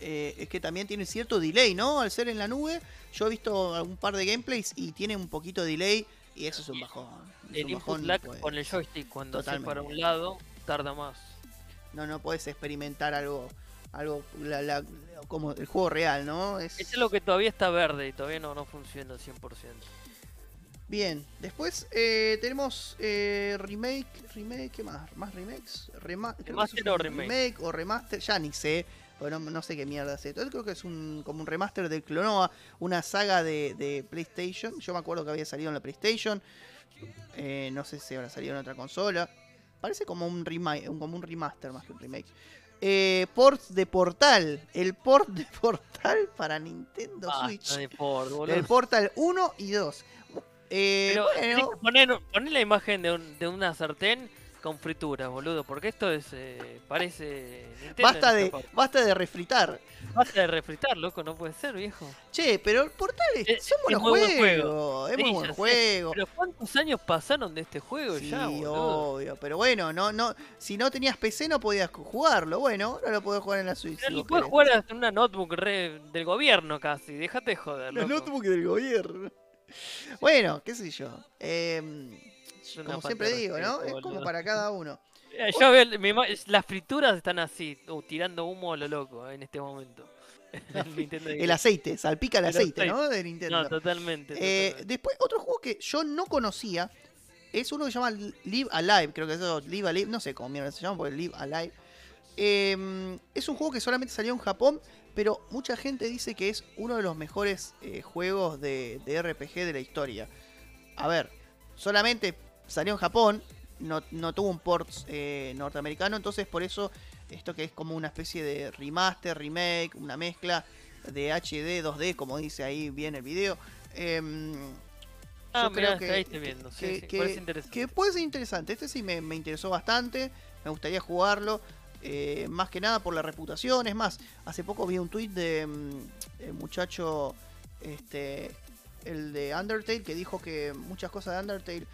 eh, es que también tiene cierto delay, ¿no? Al ser en la nube, yo he visto algún par de gameplays y tiene un poquito de delay y eso es un bajón. El input bajón, lag pues. con el joystick cuando haces para un lado tarda más. No, no puedes experimentar algo, algo la- la- como el juego real, ¿no? Es... Eso es lo que todavía está verde y todavía no, no funciona al 100%. Bien, después eh, tenemos eh, remake, remake, ¿qué más? ¿Más remakes? Rema Remaster o remake. o remaster, ya ni sé, no, no sé qué mierda es esto. Creo que es un, como un remaster de Clonoa, una saga de, de PlayStation. Yo me acuerdo que había salido en la PlayStation, eh, no sé si habrá salido en otra consola. Parece como un, remake, como un remaster más que un remake. Eh, ports de Portal, el port de [laughs] Portal para Nintendo Basta Switch. de. El Portal 1 y 2. Eh, Pero bueno, que poner, poner la imagen de, un- de una sartén con frituras, boludo, porque esto es eh, parece Nintendo basta de, parte. basta de refritar. basta de refritar, loco, no puede ser, viejo. Che, pero el Portal es, Eh, son es buenos muy buen juegos. juego. Es Sí, muy buen sé, juego. Pero ¿cuántos años pasaron de este juego Sí, ya, boludo? obvio. Pero bueno, no, no, si no tenías PC no podías jugarlo. Bueno, ahora lo podés jugar en la Switch. Pero si lo puedes jugar en una notebook re- del gobierno casi, déjate de joder, Los loco. notebooks del gobierno. Bueno, qué sé yo. Eh, Es una como siempre digo, ¿no? Es como para cada uno. Eh, Yo veo, el- mi ima- las frituras están así, uh, tirando humo a lo loco eh, en este momento. [laughs] [laughs] El aceite, salpica el El aceite, aceite. ¿no? De Nintendo. No, totalmente. Eh, totalmente. después, otro juego que yo no conocía es uno que se llama Live Alive, creo que es eso, Live Alive, no sé cómo mierda se llama, porque Live Alive. Eh, es un juego que solamente salió en Japón, pero mucha gente dice que es uno de los mejores eh, juegos de, de RPG de la historia. A ver, solamente salió en Japón, no, no tuvo un port eh, norteamericano, entonces por eso esto que es como una especie de remaster, remake, una mezcla de HD, 2D, como dice ahí bien el video. em, Ah, yo mirá, creo que, ahí estoy viendo, sí, que- sí, que- parece interesante. que puede ser interesante. Este sí me, me interesó bastante, me gustaría jugarlo. eh, más que nada por la reputación. Es más, hace poco vi un tweet de mm, el muchacho, este, el de Undertale, que dijo que muchas cosas de Undertale,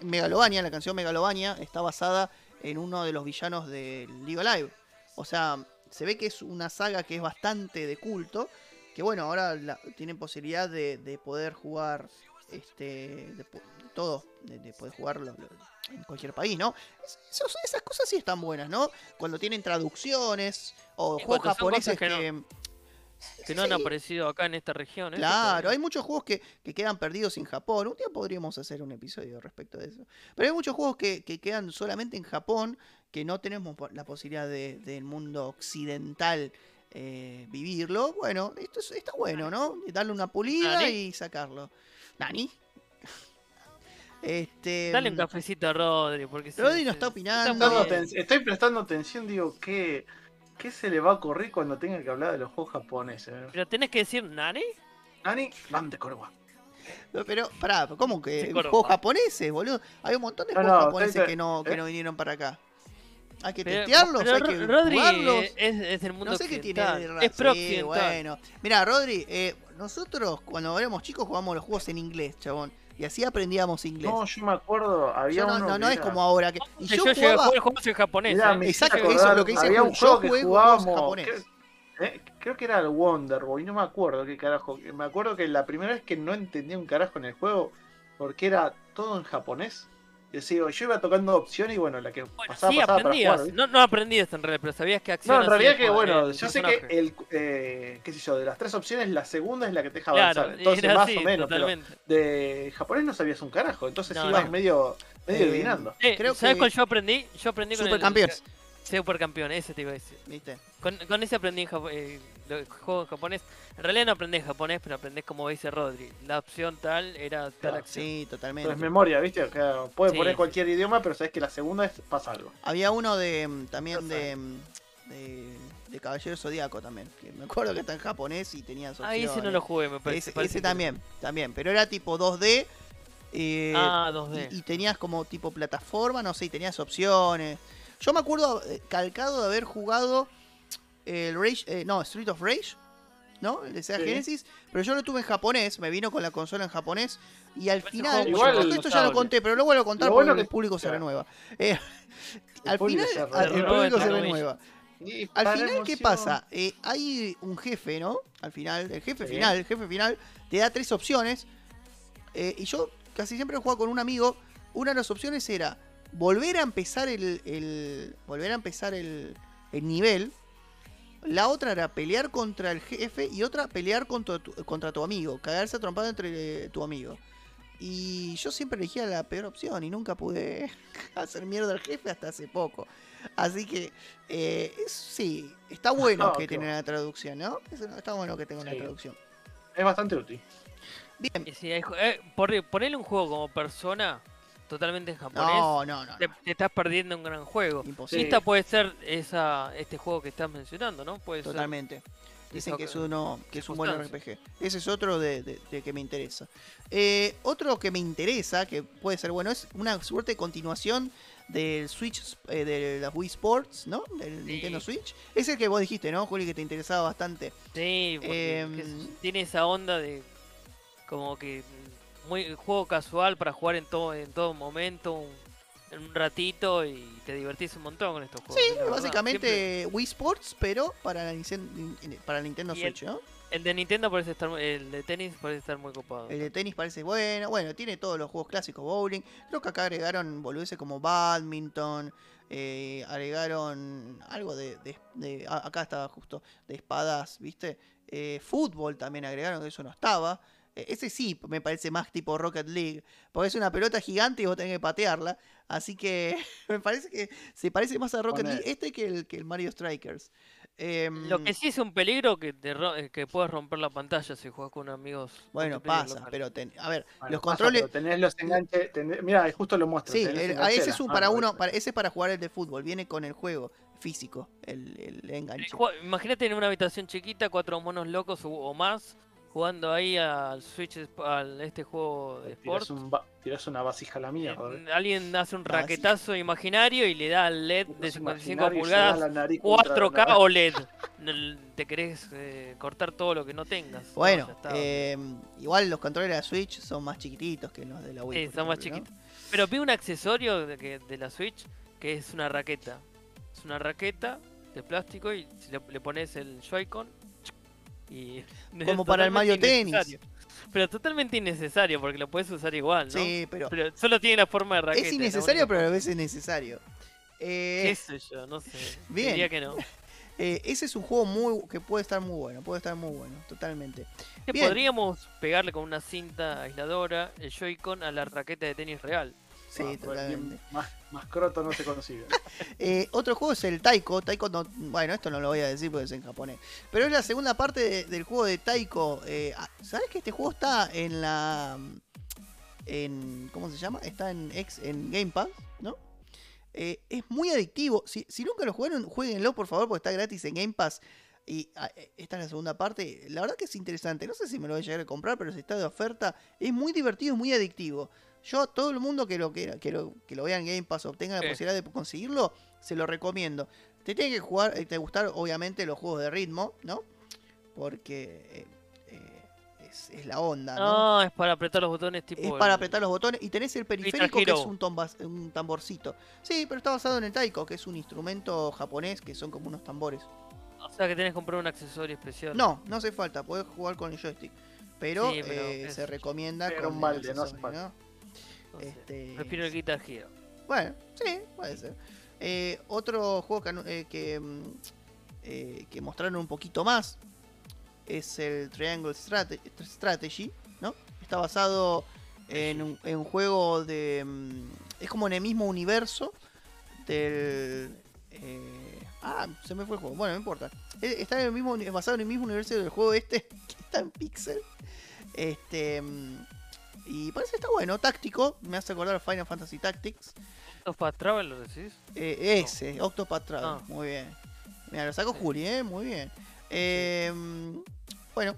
Megalovania, la canción Megalovania, está basada en uno de los villanos de Live Alive. O sea, se ve que es una saga que es bastante de culto. Que bueno, ahora la- tienen posibilidad de, de poder jugar este de, po- de todo, de, de poder jugarlo lo- en cualquier país, ¿no? Es- esos- esas cosas sí están buenas, ¿no? Cuando tienen traducciones o juegos japoneses cosas que que... no- que han aparecido acá en esta región. eso Claro, hay muchos juegos que, que quedan perdidos en Japón. Un día podríamos hacer un episodio respecto de eso. Pero hay muchos juegos que, que quedan solamente en Japón, que no tenemos la posibilidad de- del mundo occidental eh, vivirlo. Bueno, esto es- está bueno, ¿no? Darle una pulida Nani. y sacarlo. ¿Nani? este, Dale un cafecito a Rodri, porque si- Rodri no está opinando. está Estoy prestando atención, digo, ¿qué, ¿qué se le va a ocurrir cuando tenga que hablar de los juegos japoneses? Pero tenés que decir Nani. Nani, Bande Korwa. No, Pero, pará, ¿cómo que? Juegos japoneses, boludo. Hay un montón de No, juegos no, japoneses que no, que ¿eh? no vinieron para acá. Hay que Pero, testearlos, pero hay que Rodri jugarlos. es, es del mundo No sé qué tiene de Es razón. pro Sí, bueno. Mira, Rodri, eh, nosotros cuando éramos chicos jugábamos los juegos en inglés, chabón. Y así aprendíamos inglés. No, yo me acuerdo, había Yo no, uno no, no es era- como ahora. Que... Y yo, yo, llegué a jugaba. jugar juegos en japonés. Mirá, eh. Exacto, eso es lo que dice había un yo juego que jugábamos, juegos japonés. creo, eh, creo que era el Wonder Boy, no me acuerdo qué carajo. Me acuerdo que la primera vez que no entendía un carajo en el juego, porque era todo en japonés. Yo iba tocando opciones y bueno, la que Bueno, pasaba, sí, pasaba para aprendías. jugar. ¿viste? no, no aprendías en realidad, pero sabías que acción No, en realidad que bueno, el yo sé que el, eh, qué sé yo, de las tres opciones, la segunda es la que te deja Claro, avanzar. Entonces, más así, o menos, pero de japonés no sabías un carajo, entonces No, ibas medio, medio Eh, adivinando. Eh, Creo ¿Sabes que- cuál yo aprendí? Yo aprendí con Supercampeones. el... Supercampeón, ese te iba a decir. ¿Viste? Con, con ese aprendí en japo- eh, los juegos japonés. En realidad no aprendés japonés, pero aprendés como dice Rodri. La opción tal era tal Claro, acción. Sí, Pero totalmente. es memoria, ¿viste? O sea, puedes Sí. poner cualquier idioma, pero sabes que la segunda es pasa algo. Había uno de mm, también de, mm, de, de Caballero Zodíaco también. Que me acuerdo que está en japonés y tenía Ah, ese no opciones. lo jugué, me parece. Ese, parece ese también, también. Pero era tipo 2D eh, Ah, 2D. y, y tenías como tipo plataforma, no sé, y tenías opciones. Yo me acuerdo eh, calcado de haber jugado el Rage, eh, no, Street of Rage, ¿no? El de Sega Sí. Genesis, pero yo lo tuve en japonés, me vino con la consola en japonés y al final, yo igual que esto ya lo conté, pero lo vuelvo a contar Lo porque bueno el que- público se renueva. Eh, [laughs] al público final, se al- el público se renueva. Y Al final, ¿qué pasa? Eh, hay un jefe, ¿no? Al final, el jefe Sí. final, el jefe final te da tres opciones. eh, y yo casi siempre he jugado con un amigo. Una de las opciones era volver a empezar el. el- volver a empezar el, el nivel. La otra era pelear contra el jefe y otra pelear contra tu, contra tu amigo. Cagarse a trompada entre eh, tu amigo. Y yo siempre elegía la peor opción y nunca pude [laughs] hacer mierda al jefe hasta hace poco. Así que, eh, es- sí, está bueno [laughs] No, que tenga la traducción, ¿no? Es- Está bueno que tenga una Sí. traducción. Es bastante útil. Bien. Hay ju- eh, por- ponerle un juego como persona totalmente en japonés, No, no, no. te, estás perdiendo un gran juego. Y Imposible. esta puede ser esa, este juego que estás mencionando, ¿no? Puede ser. Totalmente. Dicen que es uno que es un buen. RPG. Ese es otro de, de- de que me interesa. Eh, otro que me interesa, que puede ser bueno, es una suerte de continuación del Switch, eh, de la Wii Sports, ¿no? Del Sí. Nintendo Switch. Es el que vos dijiste, ¿no, Juli? Que te interesaba bastante. Sí, porque Em, tiene esa onda de como que muy juego casual para jugar en todo en todo momento, un, en un ratito y te divertís un montón con estos juegos. Sí, la. Siempre- básicamente Wii Sports, pero para la para Nintendo Y el- Switch, ¿no? el de Nintendo parece estar muy- el de tenis parece estar muy copado. El de tenis parece bueno. Bueno, tiene todos los juegos clásicos, bowling. Creo que acá agregaron boludeces como badminton. eh, agregaron algo de, de- de- a- Acá estaba justo. De espadas, ¿viste? Eh, fútbol también agregaron, que eso no estaba. Eh, ese sí me parece más tipo Rocket League. Porque es una pelota gigante y vos tenés que patearla. Así que [laughs] me parece que se parece más a Rocket. League este que el, que el Mario Strikers. Em, Lo que sí es un peligro que te ro- eh, que puedes romper la pantalla si juegas con amigos. bueno, pasa. local. Pero ten- a ver, Bueno, los pasa, controles. tenés los enganches. tenés- Mira, justo lo muestro. Sí, el- enganches ese es un las para uno, para, ese es para jugar el de fútbol, viene con el juego físico, el, el Eh, enganche. Imagínate en una habitación chiquita, cuatro monos locos o, o más, jugando ahí al Switch, al este juego de Tirás, Sport. un tirás una vasija a la Eh, mierda. ¿eh? alguien hace un vasija. raquetazo imaginario y le da al LED de Tirás 55 imaginario y se da pulgadas, la nariz contra la 4K nariz. OLED. Te querés eh, cortar todo lo que no tengas. [laughs] No, Bueno, está. eh, igual los controles de la Switch son más chiquititos que los de la Wii. Sí, son más chiquitos. Pero vi un accesorio de, que- de la Switch que es una raqueta. Es una raqueta de plástico y si le, le pones el Joy-Con y [laughs] Como para el Tennis. innecesario. Pero totalmente innecesario porque lo puedes usar igual, ¿no? Sí, pero, Pero solo tiene la forma de raqueta. es la innecesario, pero a veces es necesario. Eh, ¿Qué sé yo? No sé. Bien. Diría que no. [laughs] eh, ese es un juego muy que puede estar muy bueno, puede estar muy bueno, totalmente. Bien. podríamos pegarle con una cinta aisladora el Joy-Con a la raqueta de tenis real. Sí, Ah, totalmente. Más, más croto no se consigue. [laughs] Eh, otro juego es el Taiko. Taiko no, bueno, esto no lo voy a decir porque es en japonés. Pero es la segunda parte de- del juego de Taiko. Eh, ah, ¿Sabes que este juego está en la. En, ¿Cómo se llama? Está en, ex, en Game Pass, ¿no? Eh, es muy adictivo. Si, si nunca lo jugaron, jueguenlo por favor porque está gratis en Game Pass. Y ah, eh, esta es la segunda parte. La verdad que es interesante. No sé si me lo voy a llegar a comprar, pero si está de oferta, es muy divertido, es muy adictivo. Yo a todo el mundo que lo quiera, que lo, que lo vea en Game Pass, obtenga la Sí. posibilidad de conseguirlo, se lo recomiendo. Te tiene que jugar, eh, te gustar obviamente los juegos de ritmo, ¿no? Porque eh, eh, es, es la onda, ¿no? No, es para apretar los botones tipo. es para apretar los botones y tenés el periférico que es un, tomba- un tamborcito. Sí, pero está basado en el taiko, que es un instrumento japonés que son como unos tambores. O sea que tenés que comprar un accesorio especial. No, no hace falta, podés jugar con el joystick. Pero, Sí, pero eh, es- se recomienda con un el balde, no hace accesorio, falta. ¿no? No sé. Este, Prefiero el Guitar Hero. Bueno, sí, puede ser. Eh, otro juego que, eh, que, mm, eh, que mostraron un poquito más es el Triangle Strate- Strategy, ¿no? Está basado en un, en un juego de... mm, Es como en el mismo universo del... eh, ah, se me fue el juego. Bueno, no importa. Eh, Está en el mismo, basado en el mismo universo del juego este, [laughs] que está en Pixel. Este... Y parece que está bueno, táctico. Me hace acordar Final Fantasy Tactics. Octopath Travel lo decís? Eh, ese, Octopath Travel. Ah. Muy bien. Mira, lo sacó Sí. Juli, ¿eh? Muy bien. Eh, Bueno,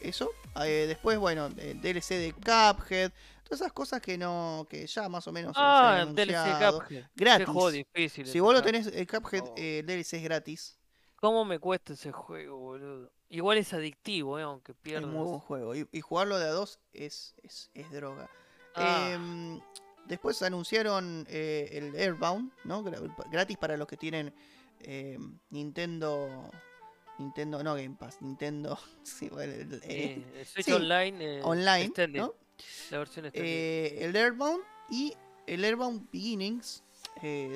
eso. Eh, después, bueno, el DLC de Cuphead. Todas esas cosas que no. que ya más o menos se- se Ah, han el DLC anunciado. Cuphead. Qué Gratis. juego difícil. Si vos lo ese, ¿eh? tenés, el Cuphead, Oh. eh, el DLC es gratis. ¿Cómo me cuesta ese juego, boludo? Igual es adictivo, eh, aunque Es pierdas. muy buen juego. Y, y jugarlo de a dos es, es, es droga. Ah. Em, después anunciaron eh, el Airbound, ¿no? Gra- Gratis para los que tienen em, Nintendo. Nintendo, no Game Pass, Nintendo. [laughs] sí, bueno, el- el Switch sí, Online. eh, online, Extended, ¿no? La versión. Eh, el Airbound y el Airbound Beginnings,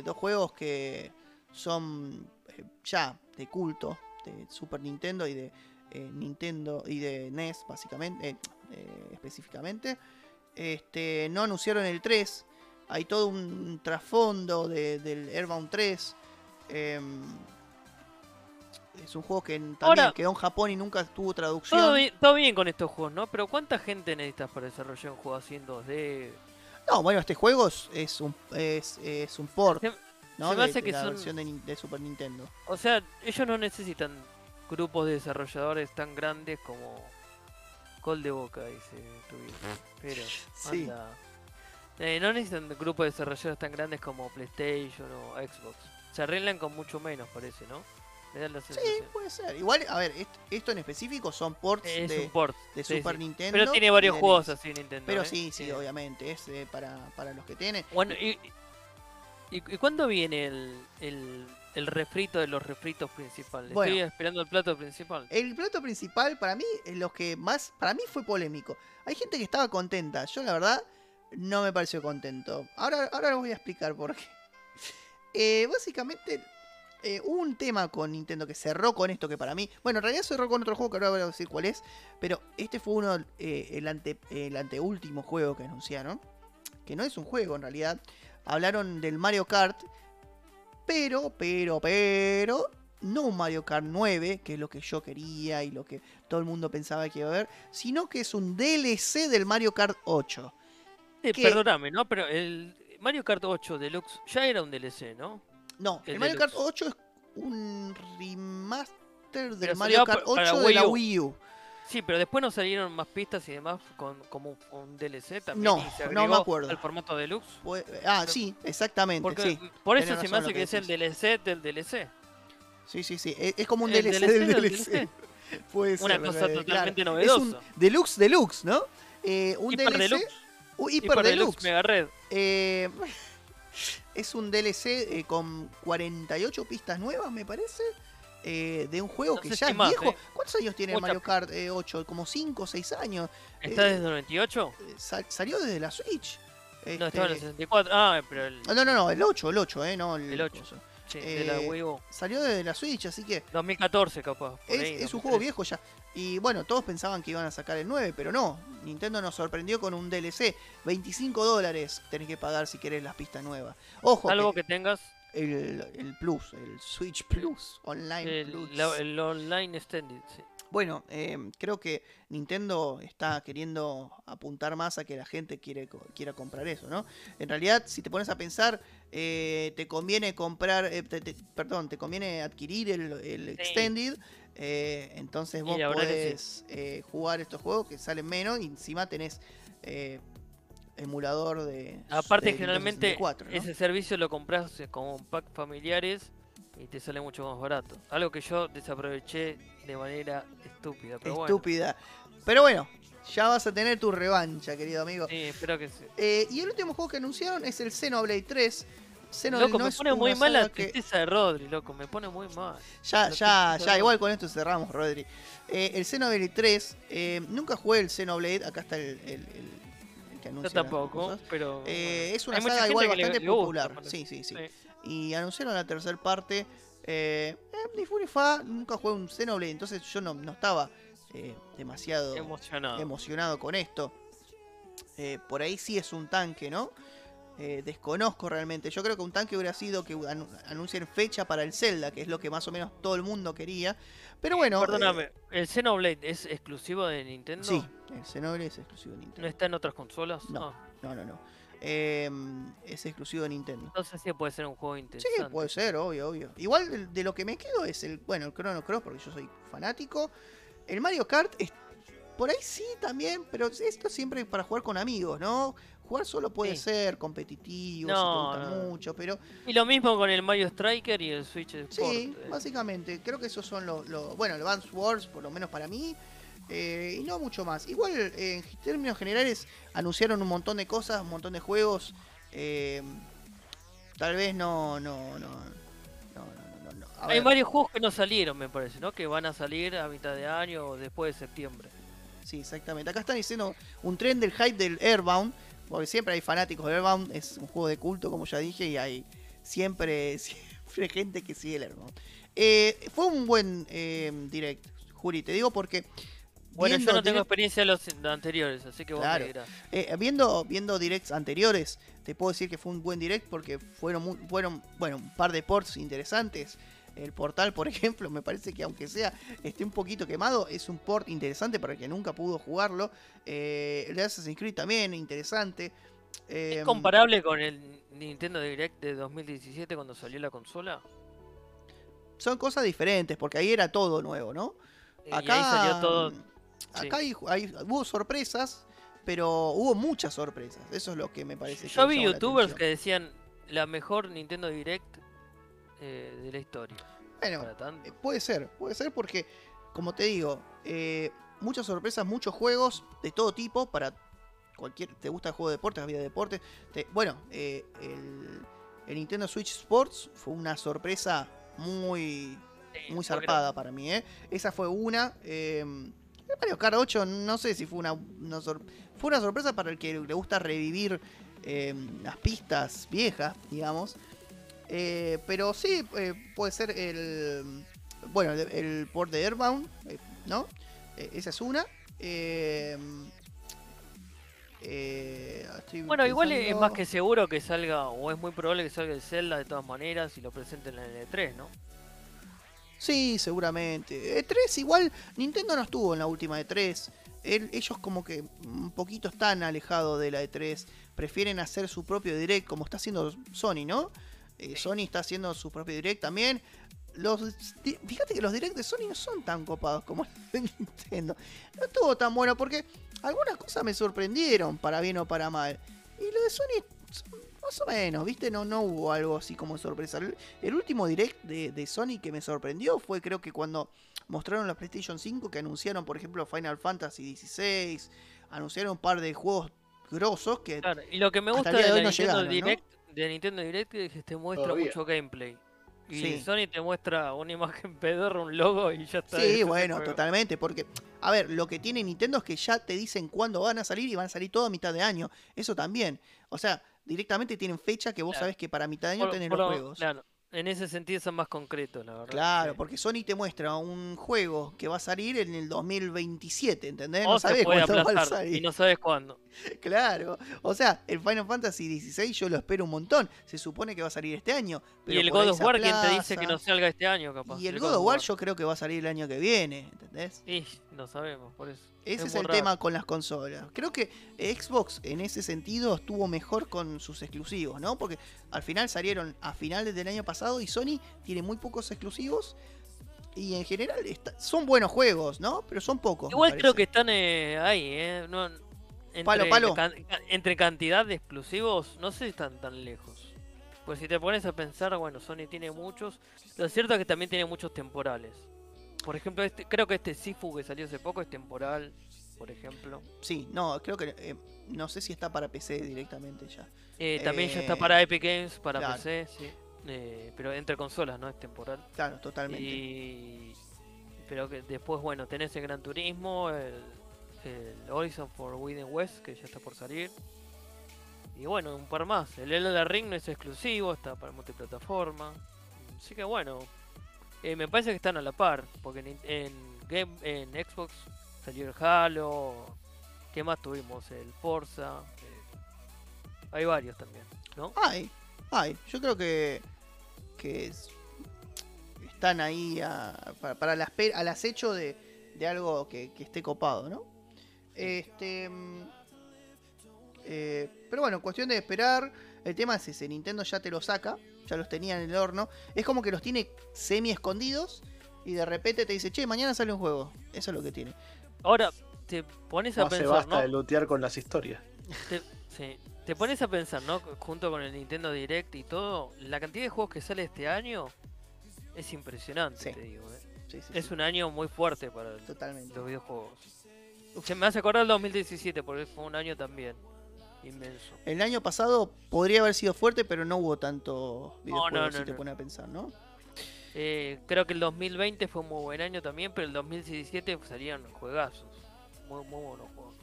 dos juegos que son eh, ya de culto de Super Nintendo y de eh, Nintendo y de NES básicamente, eh, específicamente. Este, no anunciaron el 3, hay todo un trasfondo de- del Airbound 3. em, es un juego que también Ahora- quedó en Japón y nunca tuvo traducción. todo, bien, todo bien con estos juegos, ¿no? Pero ¿cuánta gente necesitas para desarrollar un juego así en 2D? No, bueno, este juego es, es un, es, es un port, Se- ¿no? se me de, hace de que la son- versión de, Super Nintendo. O sea, ellos no necesitan grupos de desarrolladores tan grandes como Col de Boca, dice tu. Pero, Sí. anda. Eh, no necesitan grupos de desarrolladores tan grandes como PlayStation o Xbox. Se arreglan con mucho menos, parece, ¿no? Me da la Sí, puede ser. Igual, a ver, est- esto en específico son ports es de, un port. de sí, Super sí. Nintendo. Pero tiene varios juegos así Nintendo. Pero ¿eh? sí, sí, obviamente, es eh, para, para los que tienen. Bueno, y, y, y cuándo viene el, el, el refrito de los refritos principales? Bueno. Estoy esperando el plato principal. El plato principal, para mí, es lo que más, para mí fue polémico. Hay gente que estaba contenta, yo la verdad no me pareció contento. Ahora, ahora voy a explicar por qué. [laughs] Eh, básicamente, eh, hubo un tema con Nintendo que cerró con esto que para mí, bueno, en realidad cerró con otro juego que ahora voy a decir cuál es, pero este fue uno, eh, el, ante, el anteúltimo juego que anunciaron, que no es un juego en realidad. Hablaron del Mario Kart, pero, pero, pero, no un Mario Kart 9, que es lo que yo quería y lo que todo el mundo pensaba que iba a haber, sino que es un DLC del Mario Kart 8. Eh, que- Perdóname, ¿no? Pero el Mario Kart 8 Deluxe ya era un DLC, ¿no? No, el, El Mario Kart Deluxe. 8 es un remaster del Mario Kart pa- para 8 de la Wii U. Wii U. Sí, pero después nos salieron más pistas y demás con como un, DLC también. No, y se no me acuerdo. Al formato Deluxe. Pues- ah, sí, exactamente, Porque sí. por eso se me hace que, que es el. DLC del DLC. Sí, sí, sí. Es, es como un DLC, DLC del DLC. [laughs] Puede Una ser, cosa eh, totalmente claro. Es un novedosa. Deluxe Deluxe, ¿no? Eh, un Hiper DLC. Deluxe. un Hiper, Deluxe. Mega Red. Eh, [laughs] es un DLC eh, con 48 pistas nuevas, me parece. Eh, de un juego No que ya es más, viejo. eh. ¿Cuántos años tiene Mucha Mario Kart eh, 8? Como 5 o 6 años. ¿Está Eh, desde el 98? Eh, sal- salió desde la Switch. No, Este, estaba en el 64. Ah, pero el, no, no, no, el 8, el 8, eh, no el, El 8. coso. sí, de la eh, Wii U. Salió desde la Switch, así que 2014 capaz. es, ahí, es un 2013. juego viejo ya. Y bueno, todos pensaban que iban a sacar el 9, pero no. Nintendo nos sorprendió con un DLC. 25 dólares tenés que pagar si querés las pistas nuevas. Ojo, Algo que que tengas el, el Plus, el Switch Plus, Online el, Plus. la- el online extended. sí. Bueno, eh, creo que Nintendo está queriendo apuntar más a que la gente quiere, quiera comprar eso, ¿no? En realidad, si te pones a pensar, eh, te conviene comprar, eh, te- te- perdón, te conviene adquirir el, el Extended, entonces vos podés jugar estos juegos que salen menos y encima tenés emulador de... Aparte, de generalmente 64, ¿no? ese servicio lo compras eh, como un pack familiares y te sale mucho más barato. Algo que yo desaproveché de manera estúpida. Pero bueno, Estúpida. Pero bueno, ya vas a tener tu revancha, querido amigo. sí, espero que sí. Eh, y el último juego que anunciaron es el Xenoblade 3. Xenoblade Loco, no me pone muy mal la que- tristeza de Rodri, loco, me pone muy mal. Ya, ya, ya, igual con esto cerramos, Rodri. Eh, el Xenoblade 3, eh, nunca jugué el Xenoblade, acá está el, el- el- el que Yo tampoco, cosas. pero. Eh, es una saga igual bastante le popular. Sí, sí, sí, Sí. Y anunciaron la tercera parte. Eh, eh, ni fu ni fa, nunca jugué un Xenoblade, entonces yo no, no estaba eh, demasiado Emocionado. emocionado con esto. Por ahí sí es un tanque, ¿no? Eh, desconozco realmente. Yo creo que un tanque hubiera sido que anu- anuncien fecha para el Zelda, que es lo que más o menos todo el mundo quería. Pero bueno. Perdóname, eh, ¿el Xenoblade es exclusivo de Nintendo? sí, el Xenoblade es exclusivo de ¿No Nintendo. está en otras consolas? No. Ah, No, no, no. Eh, es exclusivo de Nintendo. entonces sí puede ser un juego Sí, interesante. puede ser, obvio, obvio. Igual de, de lo que me quedo es el, bueno, el Chrono Cross, porque yo soy fanático. El Mario Kart es por ahí sí también, pero esto siempre para jugar con amigos, ¿no? Jugar solo puede Sí. ser competitivo, No, si te gusta no. mucho, pero Y lo mismo con el Mario Striker y el Switch Sport. sí, eh. básicamente, creo que esos son los, los- bueno, el Advance Wars, por lo menos para mí, eh, y no mucho más. Igual, eh, en términos generales, anunciaron un montón de cosas, un montón de juegos, eh, tal vez no, no, no, Hay ver, varios juegos que no salieron, me parece, ¿no? Que van a salir a mitad de año o después de septiembre. Sí, exactamente. Acá están diciendo un tren del hype del Airbound, porque siempre hay fanáticos de Airbound, es un juego de culto, como ya dije, y hay siempre, [laughs] siempre gente que sigue el Airbound. Eh, fue un buen eh, direct, Juri, te digo porque Bueno, yo no tengo direct- experiencia de los anteriores, así que vos Claro. me eh, viendo, viendo directs anteriores, te puedo decir que fue un buen direct porque fueron, fueron bueno, un par de ports interesantes. El portal, por [laughs] ejemplo, me parece que aunque sea esté un poquito quemado, es un port interesante para el que nunca pudo jugarlo. Eh, el Assassin's Creed también, interesante. ¿Es Em, comparable con el Nintendo Direct de 2017 cuando salió la consola? son cosas diferentes, porque ahí era todo nuevo, ¿no? Y ahí salió todo. Acá hay, hay- hubo sorpresas, pero hubo muchas sorpresas. Eso es lo que me parece. que Yo vi youtubers que decían la mejor Nintendo Direct eh, de la historia. Bueno. Eh, Puede ser, puede ser porque, como te digo, eh, muchas sorpresas, muchos juegos de todo tipo para cualquier. ¿Te gusta el juego de deportes? Había deportes. Te- bueno, eh, el, el Nintendo Switch Sports fue una sorpresa muy, Sí, muy zarpada para mí. ¿eh? Esa fue una. eh, el Mario Kart 8, no sé si fue una, una sor- fue una sorpresa para el que le gusta revivir eh, las pistas viejas, digamos. Eh, pero sí, eh, puede ser el. Bueno, el, el port de Airbound, eh, ¿no? Eh, esa es una. Bueno, igual es más que seguro que salga, o es muy probable que salga el Zelda de todas maneras y lo presenten en el E3, ¿no? Sí, seguramente. E3 igual, Nintendo no estuvo en la última E3. Él- ellos como que un poquito están alejados de la E3. Prefieren hacer su propio direct, como está haciendo Sony, ¿no? Eh, Sony está haciendo su propio direct también. Los, fíjate que los directs de Sony no son tan copados como [laughs] los de Nintendo. No estuvo tan bueno porque algunas cosas me sorprendieron, para bien o para mal. Y lo de Sony, más o menos, ¿viste? No, no hubo algo así como sorpresa. El, el último direct de, de Sony que me sorprendió fue creo que cuando mostraron la PlayStation 5 que anunciaron, por ejemplo, Final Fantasy XVI, anunciaron un par de juegos grosos que... Claro, y lo que me gusta de, de hoy la no Nintendo llegaron, ¿no? De Nintendo Direct que te muestra Todavía. mucho gameplay. Y Sí. Sony te muestra una imagen [laughs] pedorra, un logo y ya está. Sí, bueno, totalmente, porque, a ver, lo que tiene Nintendo es que ya te dicen cuándo van a salir y van a salir todo a mitad de año. Eso también. O sea, directamente tienen fecha que vos Claro. sabés que para mitad de año Por- tenés por los lo- juegos. Claro, en ese sentido son más concretos, la verdad. Claro, sí. porque Sony te muestra un juego que va a salir en el 2027, ¿entendés? O [laughs] no sabés cuándo va a salir. y no sabes cuándo. [laughs] Claro. O sea, el Final Fantasy XVI yo lo espero un montón. Se supone que va a salir este año. Y pero el por ahí God of War, ¿quién te dice que no salga este año, capaz? Y el God of War yo creo que va a salir el año que viene, ¿entendés? Y no sabemos, por eso. Ese es, el raro. tema con las consolas. Creo que Xbox en ese sentido estuvo mejor con sus exclusivos, ¿no? Porque al final salieron a finales del año pasado y Sony tiene muy pocos exclusivos. Y en general está- son buenos juegos, ¿no? Pero son pocos. Igual creo que están eh, ahí, ¿eh? No, entre, Palo, palo. can- entre cantidad de exclusivos, no sé si están tan lejos. Pues si te pones a pensar, bueno, Sony tiene muchos. Lo cierto es que también tiene muchos temporales. Por ejemplo, este, creo que este Sifu que salió hace poco es temporal, por ejemplo. Sí, no, creo que. eh, no sé si está para PC directamente ya. Eh, también ya está Eh, para Epic Games, para claro. PC, sí. Eh, pero entre consolas, no es temporal. Claro, totalmente. Y... Pero que después, bueno, tenés el Gran Turismo, el, el Horizon for Within West, que ya está por salir. Y bueno, un par más. El Elden Ring no es exclusivo, está para multiplataforma. Así que bueno, eh, me parece que están a la par, porque en, Xbox salió el Halo. ¿Qué más tuvimos? El Forza. eh, hay varios también, ¿no? Ay, ay, yo creo que. que es- están ahí a- para, para la espe- al acecho de, de algo que esté copado, ¿no? Este. mm, eh, pero bueno, cuestión de esperar. El tema es ese: Nintendo ya te lo saca, ya los tenía en el horno. Es como que los tiene semi escondidos y de repente te dice, che, mañana sale un juego. Eso es lo que tiene. Ahora, te pones No a hace pensar, basta ¿no? de lootear con las historias. Te, sí, te pones a pensar, ¿no? Junto con el Nintendo Direct y todo, la cantidad de juegos que sale este año es impresionante, Sí. te digo. ¿eh? Sí, sí, Es sí, un año muy fuerte para el- Totalmente. los videojuegos. Se me hace acordar el 2017 porque fue un año también inmenso. El año pasado podría haber sido fuerte, pero no hubo tanto videojuegos no, si no, te no. pones a pensar, ¿no? Eh, creo que el 2020 fue un muy buen año también, pero el 2017 salían juegazos. Muy, muy buenos juegos.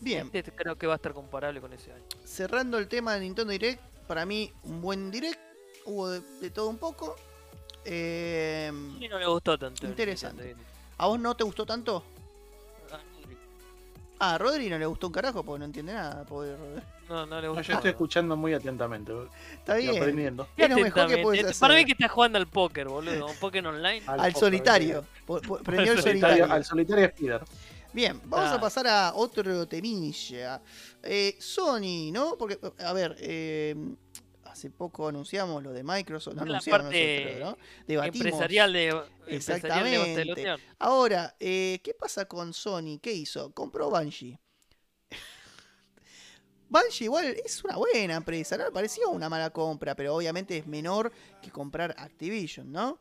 Bien, Este creo que va a estar comparable con ese año. cerrando el tema de Nintendo Direct, para mí un buen Direct, hubo de, de todo un poco. Eh, A mí no le gustó tanto. Interesante. ¿A vos no te gustó tanto? Ah, a Rodri no le gustó un carajo porque no entiende nada. porque- No, no le No, gustó. yo estoy escuchando muy atentamente. Está bien. aprendiendo. Es lo mejor que puedes Atentamente. hacer. Para mí que estás jugando al póker, boludo. Un póker online. Al solitario. Prendió el Al solitario, solitario. al solitario Spider. Bien, vamos a Ah. pasar a otro temilla. Eh, Sony, ¿no? Porque, a ver, eh, hace poco anunciamos lo de Microsoft. No La parte nosotros, ¿no? Debatimos. Empresarial de. Empresarial de Exactamente. Ahora, eh, ¿qué pasa con Sony? ¿Qué hizo? Compró Bungie. [laughs] Bungie igual es una buena empresa, no me parecía una mala compra, pero obviamente es menor que comprar Activision, ¿no?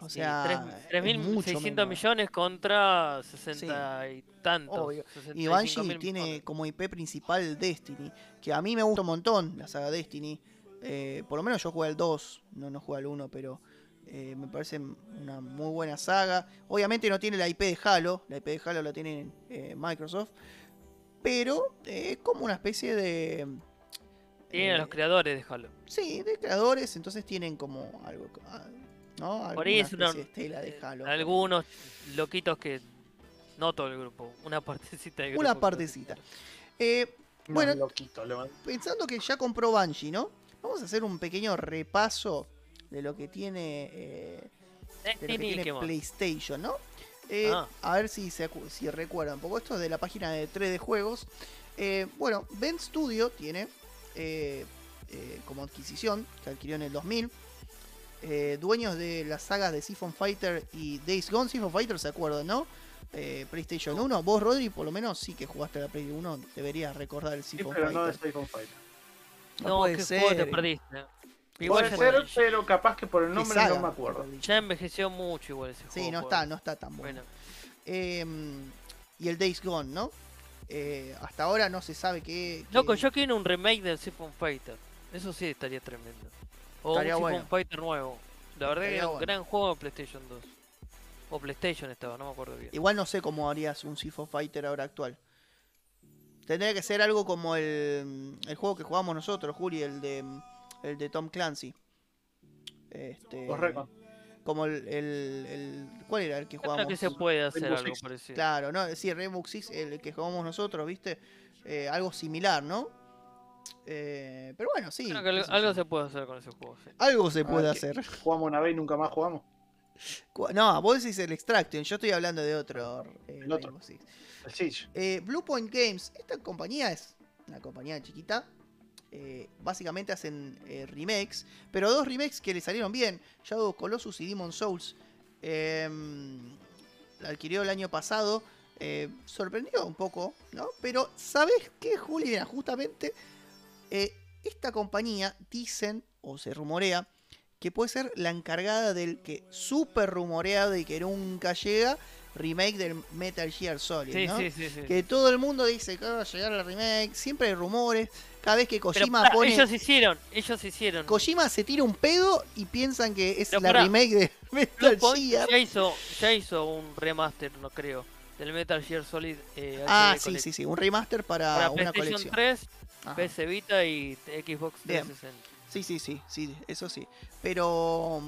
O sea, tres- es mucho 3.600 menor. millones contra 60 y tantos. Y 65.000 Bungie tiene como IP principal Destiny, que a mí me gusta un montón la saga Destiny. Eh, por lo menos yo jugué al 2, no, no jugué al 1, pero eh, me parece una muy buena saga. Obviamente no tiene la IP de Halo, la IP de Halo la tiene eh, Microsoft, pero eh, es como una especie de... Tienen a eh, los creadores de Halo. Sí, de creadores, entonces tienen como algo, ¿no? Por ahí Alguna es una- de estela de eh, Halo. Algunos loquitos que. No todo el grupo, una partecita del grupo. Una partecita. Eh, No, Bueno. loquito, lo- pensando que ya compró Bungie, ¿no? Vamos a hacer un pequeño repaso de lo que tiene, eh, de lo que Destiny, tiene ¿qué más? PlayStation, ¿no? Eh, Ah. A ver si, se si recuerdan un poco esto es de la página de 3D Juegos. Eh, bueno, Ben Studio tiene eh, eh, como adquisición, que adquirió en el 2000, eh, dueños de las sagas de Siphon Fighter y Days Gone. Siphon Fighter, ¿se acuerdan, no? Eh, PlayStation 1. Vos, Rodri, por lo menos sí que jugaste a la Play 1, deberías recordar el Sí, Siphon pero no de. Siphon Fighter. No No, puede qué juego te ser. perdiste. Igual Puede ser, pero capaz que por el ¿Qué nombre saga, no me acuerdo. ya envejeció mucho igual ese juego. Sí, no por- está, no está tan bueno. Bueno, Eh, y el Days Gone, ¿no? Eh, hasta ahora no se sabe qué. qué- loco, yo quiero un remake del Siphon Fighter. Eso sí estaría tremendo. O Estaría un Siphon bueno. Fighter nuevo. La verdad que era un bueno. gran juego de PlayStation 2. O PlayStation estaba, no me acuerdo bien. Igual no sé cómo harías un Siphon Fighter ahora actual. Tendría que ser algo como el, el juego que jugamos nosotros, Juli, el de el de Tom Clancy. Este, Correcto. como el, el, el- ¿Cuál era el que Creo jugamos? que se puede hacer Rainbow algo Six. parecido. Claro, no, sí, Rainbow Six, el que jugamos nosotros, ¿viste? Eh, algo similar, ¿no? Eh, pero bueno, sí. Creo que algo, se puede hacer con ese juego. sí. Algo se puede hacer. Jugamos una vez y nunca más jugamos. No, vos decís el Extraction, yo estoy hablando de otro. eh, El otro. Rainbow Six. El. Eh, Blue Point Games, esta compañía es una compañía chiquita. eh, básicamente hacen eh, remakes, pero dos remakes que le salieron bien: Shadow of Colossus y Demon Souls. Em, la adquirió el año pasado. sorprendió un poco, ¿no? Pero, ¿sabes qué, Juli? Mira, justamente esta compañía dicen, o se rumorea, que puede ser la encargada del que súper rumoreado y que nunca llega remake del Metal Gear Solid, Sí, ¿no? sí, sí. Que todo el mundo dice que va a llegar el remake, siempre hay rumores, cada vez que Pero Kojima pone... ellos hicieron, ellos hicieron. Kojima se tira un pedo y piensan que es Pero la remake de Metal Gear. ya hizo, ya hizo un remaster, no creo, del Metal Gear Solid. eh, Ah, sí, sí, sí, un remaster para, Para una PlayStation colección. 3, Ajá. PS Vita y Xbox Bien. 360. Sí, sí, sí, sí, eso sí. Pero,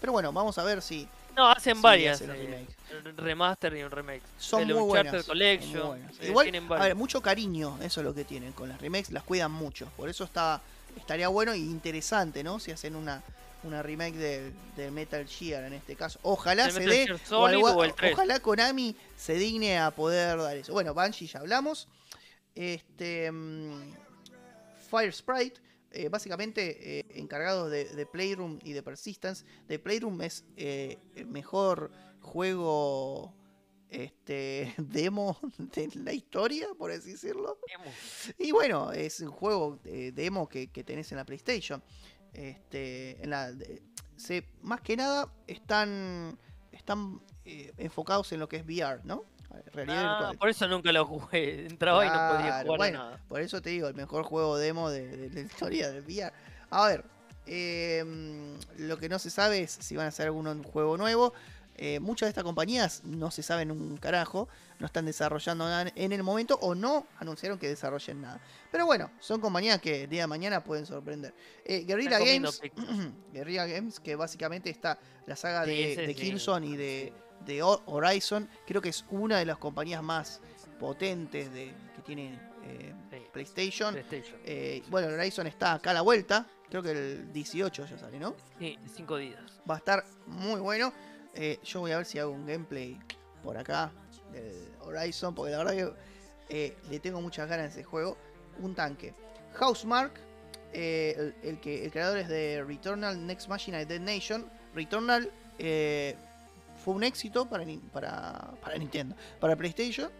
pero bueno, vamos a ver si, No, hacen varias. hacen eh, un remaster y un remake. Son el muy buenas. Collection. muy buenas. eh, Igual, a ver, mucho cariño, eso es lo que tienen con las remakes, las cuidan mucho. Por eso está estaría bueno y interesante, ¿no? Si hacen una, una remake del, del Metal Gear en este caso. Ojalá El se dé, Gear o, Solid algo- o el 3. ojalá Konami se digne a poder dar eso. Bueno, Banshee ya hablamos. Este mm, Fire Sprite, eh, básicamente eh, encargados de, de Playroom y de Persistence. De Playroom es eh, el mejor juego este [laughs] demo de la historia, por así decirlo. Demo. Y bueno, es un juego demo que, que tenés en la PlayStation. Este, en la, de- se, más que nada están, están enfocados en lo que es VR, ¿no? Realidad por eso nunca lo jugué. Entraba y no podía jugar bueno, nada. Por eso te digo, el mejor juego demo de, de la historia del VR. A ver, eh, lo que no se sabe es si van a hacer algún juego nuevo. Eh, muchas de estas compañías no se saben un carajo, no están desarrollando nada en el momento o no anunciaron que desarrollen nada. Pero bueno, son compañías que el día de mañana pueden sorprender. Eh, Guerrilla Games. [clears throat] Guerrilla Games, que básicamente está la saga Sí, de, de sí. Killzone y de, de Ho- Horizon, creo que es una de las compañías más potentes de, que tiene eh, Sí, PlayStation. PlayStation. Eh, bueno, Horizon está acá a la vuelta, creo que el 18 ya sale, ¿no? Sí, cinco días. Va a estar muy bueno. Eh, yo voy a ver si hago un gameplay por acá del Horizon, porque la verdad que le tengo muchas ganas a ese juego. Un tanque. Housemark, el, el que el creador es de Returnal, Next Machine Dead Nation. Returnal eh, fue un éxito para, para, para Nintendo, para PlayStation.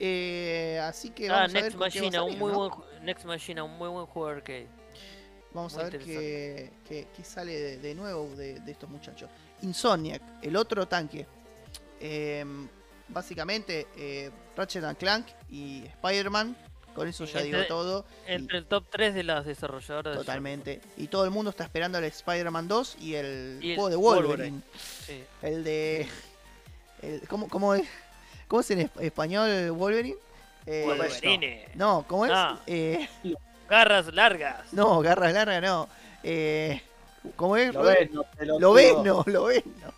Eh, así que Ah, vamos a ver Next con qué va a Machine, un muy ¿no? buen Next Machine, un muy buen juego arcade. Vamos Muy a ver qué, qué- qué sale de, de nuevo de, de estos muchachos. Insomniac, el otro tanque. Em, básicamente, eh, Ratchet and Clank y Spider-Man. Con eso ya Entre- digo todo. Entre el top 3 de las desarrolladoras de Totalmente. Y todo el mundo está esperando el Spider-Man 2 y el Y el juego de Wolverine. Wolverine. Sony. Sí. El de. El, ¿cómo, cómo es? ¿Cómo es en es- español Wolverine? Eh, Wolverine. No, ¿cómo es? Eh, Garras largas. no, garras largas, no. Eh, ¿Cómo es? Lo ves, no. Lo ves, no, lo ves, no.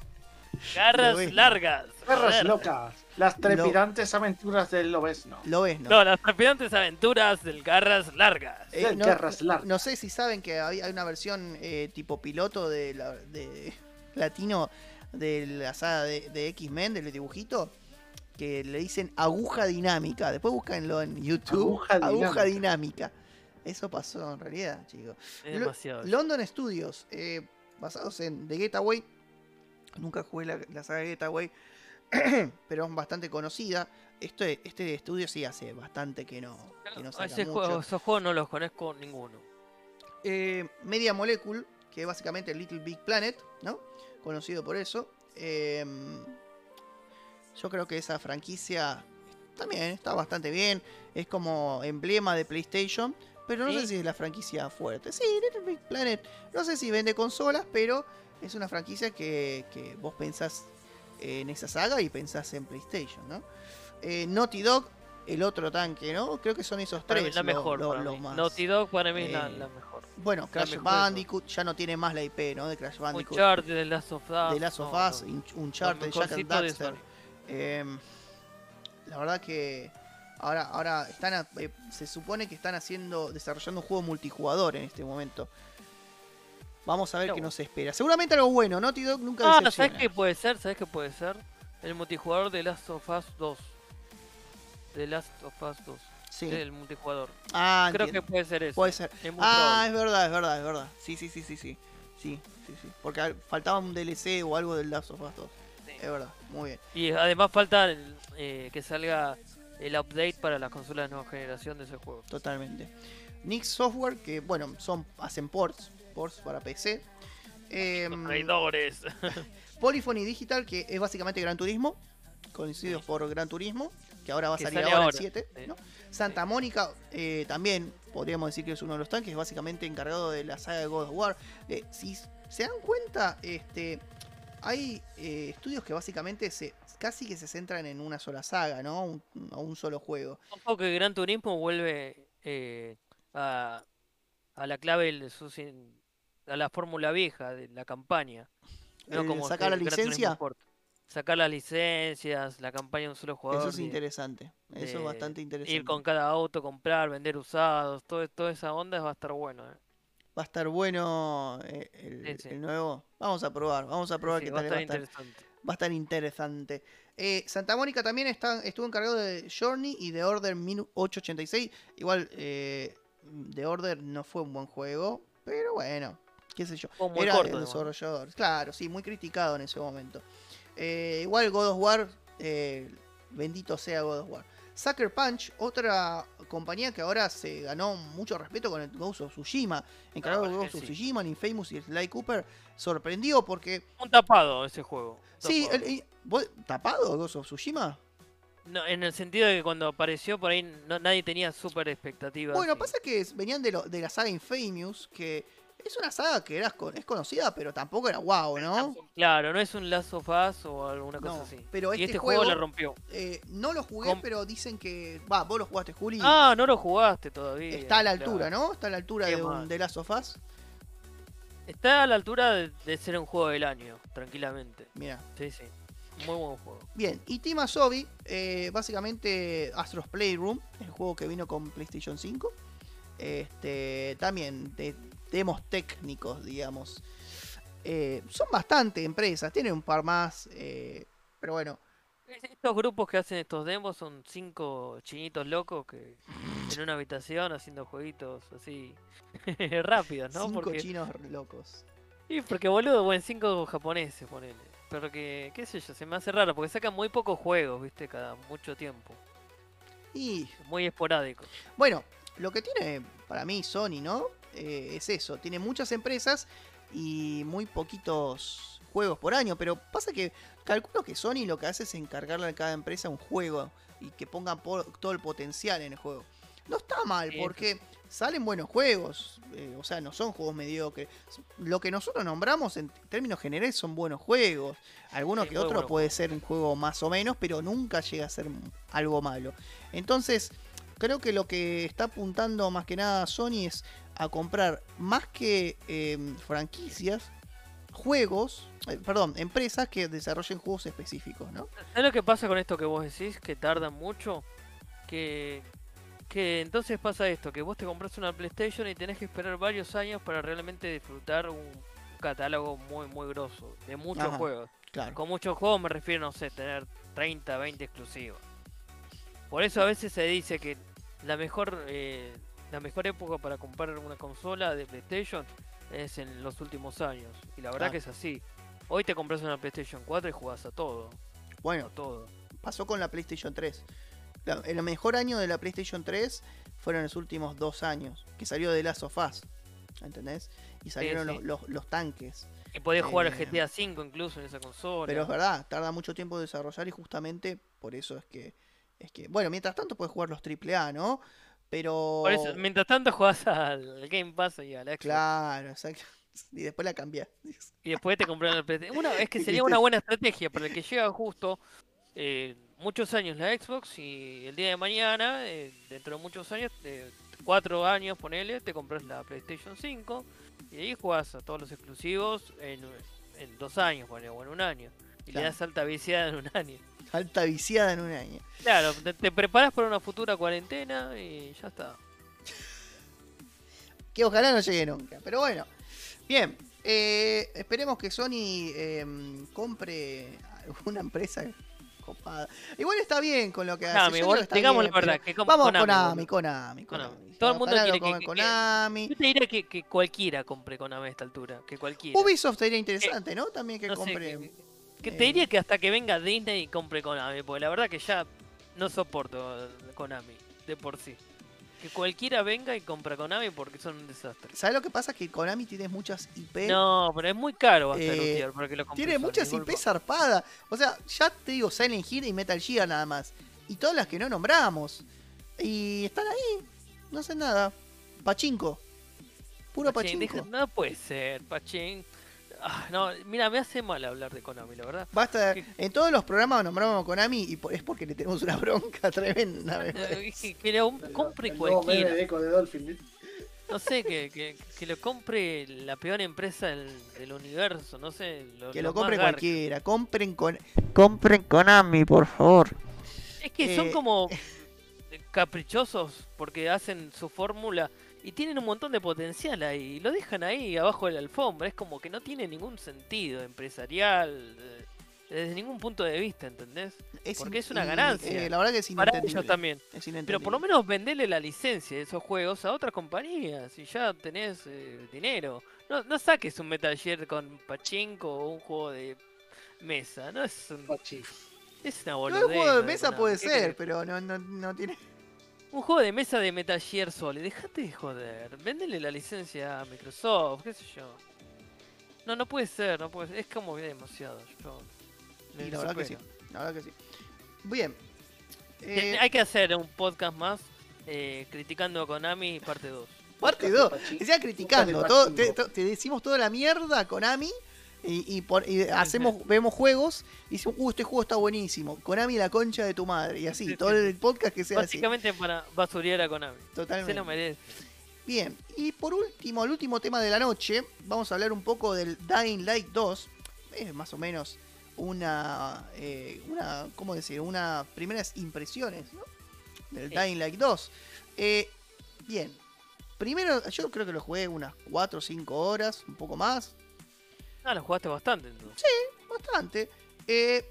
Garras Lo ves. largas. Perras locas. Las trepidantes aventuras del Lobesno. Lo ves, no. No, las trepidantes aventuras del Garras largas. Eh, del no, Garras largas. no sé si saben que hay, hay una versión eh, tipo piloto de, la, de [laughs] latino de la saga de, de X-Men, del dibujito, que le dicen aguja dinámica. Después búscanlo en YouTube. Aguja dinámica. dinámica. Eso pasó en realidad, chicos. Demasiado. London Studios, eh, basados en The Getaway. Nunca jugué la, la saga Getaway, [clears throat] pero es bastante conocida. Este, este estudio sí hace bastante que no, que no saca Ese mucho. juego, esos juegos no los conozco ninguno. Eh, Media Molecule, que es básicamente Little Big Planet, ¿no? Conocido por eso. Eh, yo creo que esa franquicia también está bastante bien. Es como emblema de PlayStation. Pero no ¿Sí? sé si es la franquicia fuerte. Sí, Little Big Planet. No sé si vende consolas, pero es una franquicia que, que vos pensás en esa saga y pensás en PlayStation, ¿no? Eh, Naughty Dog, el otro tanque, ¿no? Creo que son esos Para tres la mejor. lo- más. Naughty Dog para mí es la, eh, la mejor. Bueno, Crash mejor Bandicoot ya no tiene más la IP, ¿no? De Crash Bandicoot. Uncharted, The Last of Us. de Last of no, Us, no. Un- Uncharted, Jack and Daxter. Em, la verdad que ahora, ahora están a- eh, se supone que están haciendo, desarrollando un juego multijugador en este momento. Vamos a ver qué bueno. nos espera. Seguramente algo bueno, Naughty Dog nunca Ah, decepciona. ¿sabes qué puede ser? ¿Sabes qué puede ser? El multijugador de Last of Us 2. De Last of Us 2. Sí. El multijugador. Ah, Creo que puede ser eso. puede ser. Es Ah, probable. es verdad, es verdad, es verdad. Sí, sí, sí, sí, sí. Sí, sí, sí. Porque al- faltaba un DLC o algo del Last of Us 2. Sí. Es verdad, muy bien. Y además falta el, eh, que salga el update para las consolas de nueva generación de ese juego. Totalmente. Nix Software, que bueno, son hacen ports, para PC. Em, Los traidores. [laughs] Polyphony Digital, que es básicamente Gran Turismo, conocidos Sí. por Gran Turismo, que ahora va a salir ahora, ahora, el 7. sí. ¿no? Santa Mónica, eh, también podríamos decir que es uno de los tanques, básicamente encargado de la saga de God of War. Eh, si se dan cuenta, este, hay eh, estudios que básicamente se casi que se centran en una sola saga, ¿no? Un, a un solo juego. Un poco que Gran Turismo vuelve eh, a, a la clave de sus in- a la fórmula vieja de la campaña. No como sacar la licencia. Sacar las licencias, la campaña de un solo jugador. eso es de- interesante. Eso es bastante interesante. Ir con cada auto, comprar, vender usados, todo, toda esa onda va a estar bueno. eh. Va a estar bueno eh, el, Sí, sí. el nuevo. Vamos a probar, vamos a probar Sí, qué va a tal estar va a estar. interesante. Va a estar interesante. Eh, Santa Mónica también está, estuvo encargado de Journey y de Order 886. Igual, eh, The Order no fue un buen juego, pero bueno, qué sé yo. Muy Era corto, desarrollador. Claro, sí, muy criticado en ese momento. Eh, igual God of War Eh, bendito sea God of War. Sucker Punch, otra compañía que ahora se ganó mucho respeto con el Ghost of Tsushima. Encargado Ah, de Ghost of sí. Tsushima, el Infamous y el Sly Cooper. Sorprendió porque. Un tapado ese juego. Sí, Tapado. el- ¿vos- ¿tapado Ghost of Tsushima? No, en el sentido de que cuando apareció por ahí no, nadie tenía súper expectativas. Bueno, pasa que venían de, lo- de la saga Infamous, que es una saga que era, es conocida, pero tampoco era wow, ¿no? Claro, no es un Last of Us o alguna cosa No, así. pero y este este juego, juego- la rompió. Eh, no lo jugué, Com- pero dicen que. Va, vos lo jugaste, Juli. Ah, no lo jugaste todavía. está a la claro. altura, ¿no? Está a la altura de un de Last of Us. Está a la altura de, de ser un juego del año, tranquilamente. Mira. Sí, sí. Muy buen juego. Bien, y Team Asobi, eh, básicamente Astros Playroom, el juego que vino con PlayStation 5. Este, también de demos técnicos, digamos. Eh, son bastante empresas, tienen un par más, eh, pero bueno, Estos grupos que hacen estos demos son cinco chinitos locos que en una habitación haciendo jueguitos así [laughs] rápidos, ¿no? cinco porque, chinos locos. Sí, porque boludo, bueno, cinco japoneses, ponele. Pero que, qué sé yo, se me hace raro porque sacan muy pocos juegos, viste, cada mucho tiempo. Y Muy esporádico. Bueno, lo que tiene para mí Sony, ¿no? Eh, es eso, tiene muchas empresas y muy poquitos juegos por año, pero pasa que calculo que Sony lo que hace es encargarle a cada empresa un juego y que pongan po- todo el potencial en el juego. No está mal, porque salen buenos juegos, eh, o sea, no son juegos mediocres. Lo que nosotros nombramos en términos generales son buenos juegos. Algunos Sí, que otro puede ser un juego más o menos, pero nunca llega a ser algo malo. Entonces, creo que lo que está apuntando más que nada Sony es a comprar más que eh, franquicias, juegos, eh, perdón, empresas que desarrollen juegos específicos, ¿no? ¿Sabes lo que pasa con esto que vos decís? Que tardan mucho. Que, que entonces pasa esto, que vos te compras una PlayStation y tenés que esperar varios años para realmente disfrutar un catálogo muy, muy grosso. De muchos Ajá. juegos. Claro. Con muchos juegos me refiero, no sé, tener 30, 20 exclusivos. Por eso a veces se dice que la mejor eh, la mejor época para comprar una consola de PlayStation es en los últimos años. Y la verdad Ah. que es así. Hoy te compras una PlayStation 4 y jugás a todo. A Bueno, todo. pasó con la PlayStation 3. La- el mejor año de la PlayStation 3 fueron los últimos dos años, que salió de Last of Us, ¿entendés? Y salieron sí. Los, los- los tanques. Y podés jugar al Eh, GTA 5 incluso en esa consola. Pero es verdad, tarda mucho tiempo desarrollar y justamente por eso es que... Es que bueno, mientras tanto puedes jugar los AAA, ¿no? Pero... Por eso, mientras tanto [laughs] jugás al Game Pass y al Xbox. Claro, exacto. [laughs] Y después la cambias. [laughs] Y después te compras el PlayStation. Una, es que sería una buena estrategia para el que llega justo eh, muchos años la Xbox y el día de mañana, eh, dentro de muchos años, de cuatro años, ponele, te compras la PlayStation 5 y ahí jugás a todos los exclusivos en, en dos años, ponele, o en un año. Y Claro. le das alta viciada en un año. Alta viciada en un año. Claro, te, te preparas para una futura cuarentena y ya está. Que ojalá no llegue nunca. Pero bueno. Bien. eh, esperemos que Sony eh, compre alguna empresa copada. Igual está bien con lo que hace. Konami, igual, digamos la verdad, que Vamos Konami, Konami. Konami, Konami. Konami. Todo el mundo quiere que- que- Konami. Yo te diría que, que cualquiera compre Konami a esta altura, que cualquiera. Ubisoft sería interesante, ¿no? También que No compre. Que eh, te diría que hasta que venga Disney y compre Konami, porque la verdad que ya no soporto Konami de por sí. Que cualquiera venga y compre Konami porque son un desastre. ¿Sabes lo que pasa? Que Konami tiene muchas IP. No, pero es muy caro estar Eh, para que lo compre Tiene muchas. IP zarpadas. O sea, ya te digo, Silent Hill y Metal Gear nada más. Y todas las que no nombramos. Y están ahí. No hacen nada. Pachinko. Puro pachinko. deja- no puede ser, Pachín. Ah, no, mira, me hace mal hablar de Konami, la verdad. Basta. ¿Qué? En todos los programas nombramos Konami y es porque le tenemos una bronca [laughs] tremenda. [laughs] Que, lo compre El cualquiera. de Echo de Dolphin. ¿viste? No sé, que, que, que lo compre la peor empresa del, del universo, no sé. Lo, que lo lo compre garca. cualquiera. Compren con. Compren Konami, por favor. Es que son Eh, como [laughs] caprichosos porque hacen su fórmula y tienen un montón de potencial ahí y lo dejan ahí abajo de la alfombra. Es como que no tiene ningún sentido empresarial eh, desde ningún punto de vista, ¿entendés? Porque es una ganancia. eh, la verdad que es Para ellos también. Es Pero por lo menos venderle la licencia de esos juegos a otras compañías y ya tenés eh, dinero. No, no saques un Metal Gear con Pachinko o un juego de mesa. No es un... Pachi. Es una No, boludez. el juego lo de mesa puede ¿Qué ser, pero no, no, no tiene. Un juego de mesa de Metal Gear Solid. Dejate de joder. Véndele la licencia a Microsoft, qué sé yo. No, no puede ser, no puede ser. Es como demasiado. Yo Y la verdad que sí. La verdad que sí. Bien. Eh, Hay que hacer un podcast más eh, criticando a Konami parte 2. parte Podcast 2. de Pachi- Decía criticando. todo- te, te decimos toda la mierda a Konami. Y, y por- y hacemos, vemos juegos y decimos, uh, este juego está buenísimo. Konami la concha de tu madre. Y así, Sí, todo el podcast que sea así. Básicamente para basurear a Konami. Se Totalmente. lo merece. Bien, y por último, el último tema de la noche, vamos a hablar un poco del Dying Light 2. Es más o menos una, eh, una ¿cómo decir? Unas primeras impresiones, ¿no? Del Sí. Dying Light 2. Eh, bien, primero, yo creo que lo jugué unas 4 o 5 horas, un poco más, Ah, lo jugaste bastante entonces. bastante. Eh,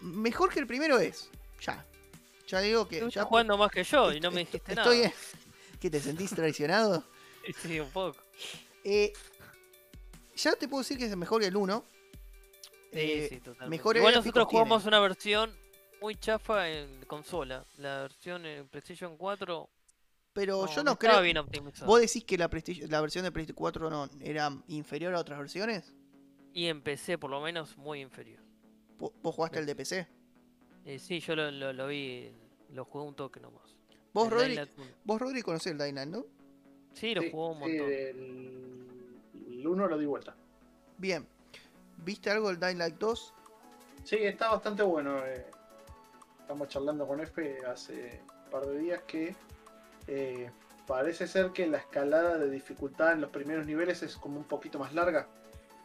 mejor que el primero es, ya. Ya digo que... Tú Ya, estás jugando más que yo y no me dijiste estoy nada. ¿Que te sentís traicionado? [laughs] Sí, un poco. Eh, ya te puedo decir que es mejor que el 1. Sí, Eh, sí, totalmente. mejor Igual nosotros jugamos tiene. una versión muy chafa en consola. La versión en PlayStation 4 Pero yo no creo. bien. ¿Vos decís que la versión de PlayStation 4 no era inferior a otras versiones? Y en PC por lo menos muy inferior. ¿Vos, jugaste el de PC? Eh, sí, yo lo, lo, lo vi, lo jugué un toque nomás. Vos, El Rodri, vos, Rodri, conocés el Dying Light, ¿no? Sí, lo Sí, jugó un sí, montón. el, el uno lo di vuelta. Bien. ¿Viste algo del Dying Light 2? Sí, está bastante bueno. eh. Estamos charlando con F hace un par de días que eh, parece ser que la escalada de dificultad en los primeros niveles es como un poquito más larga.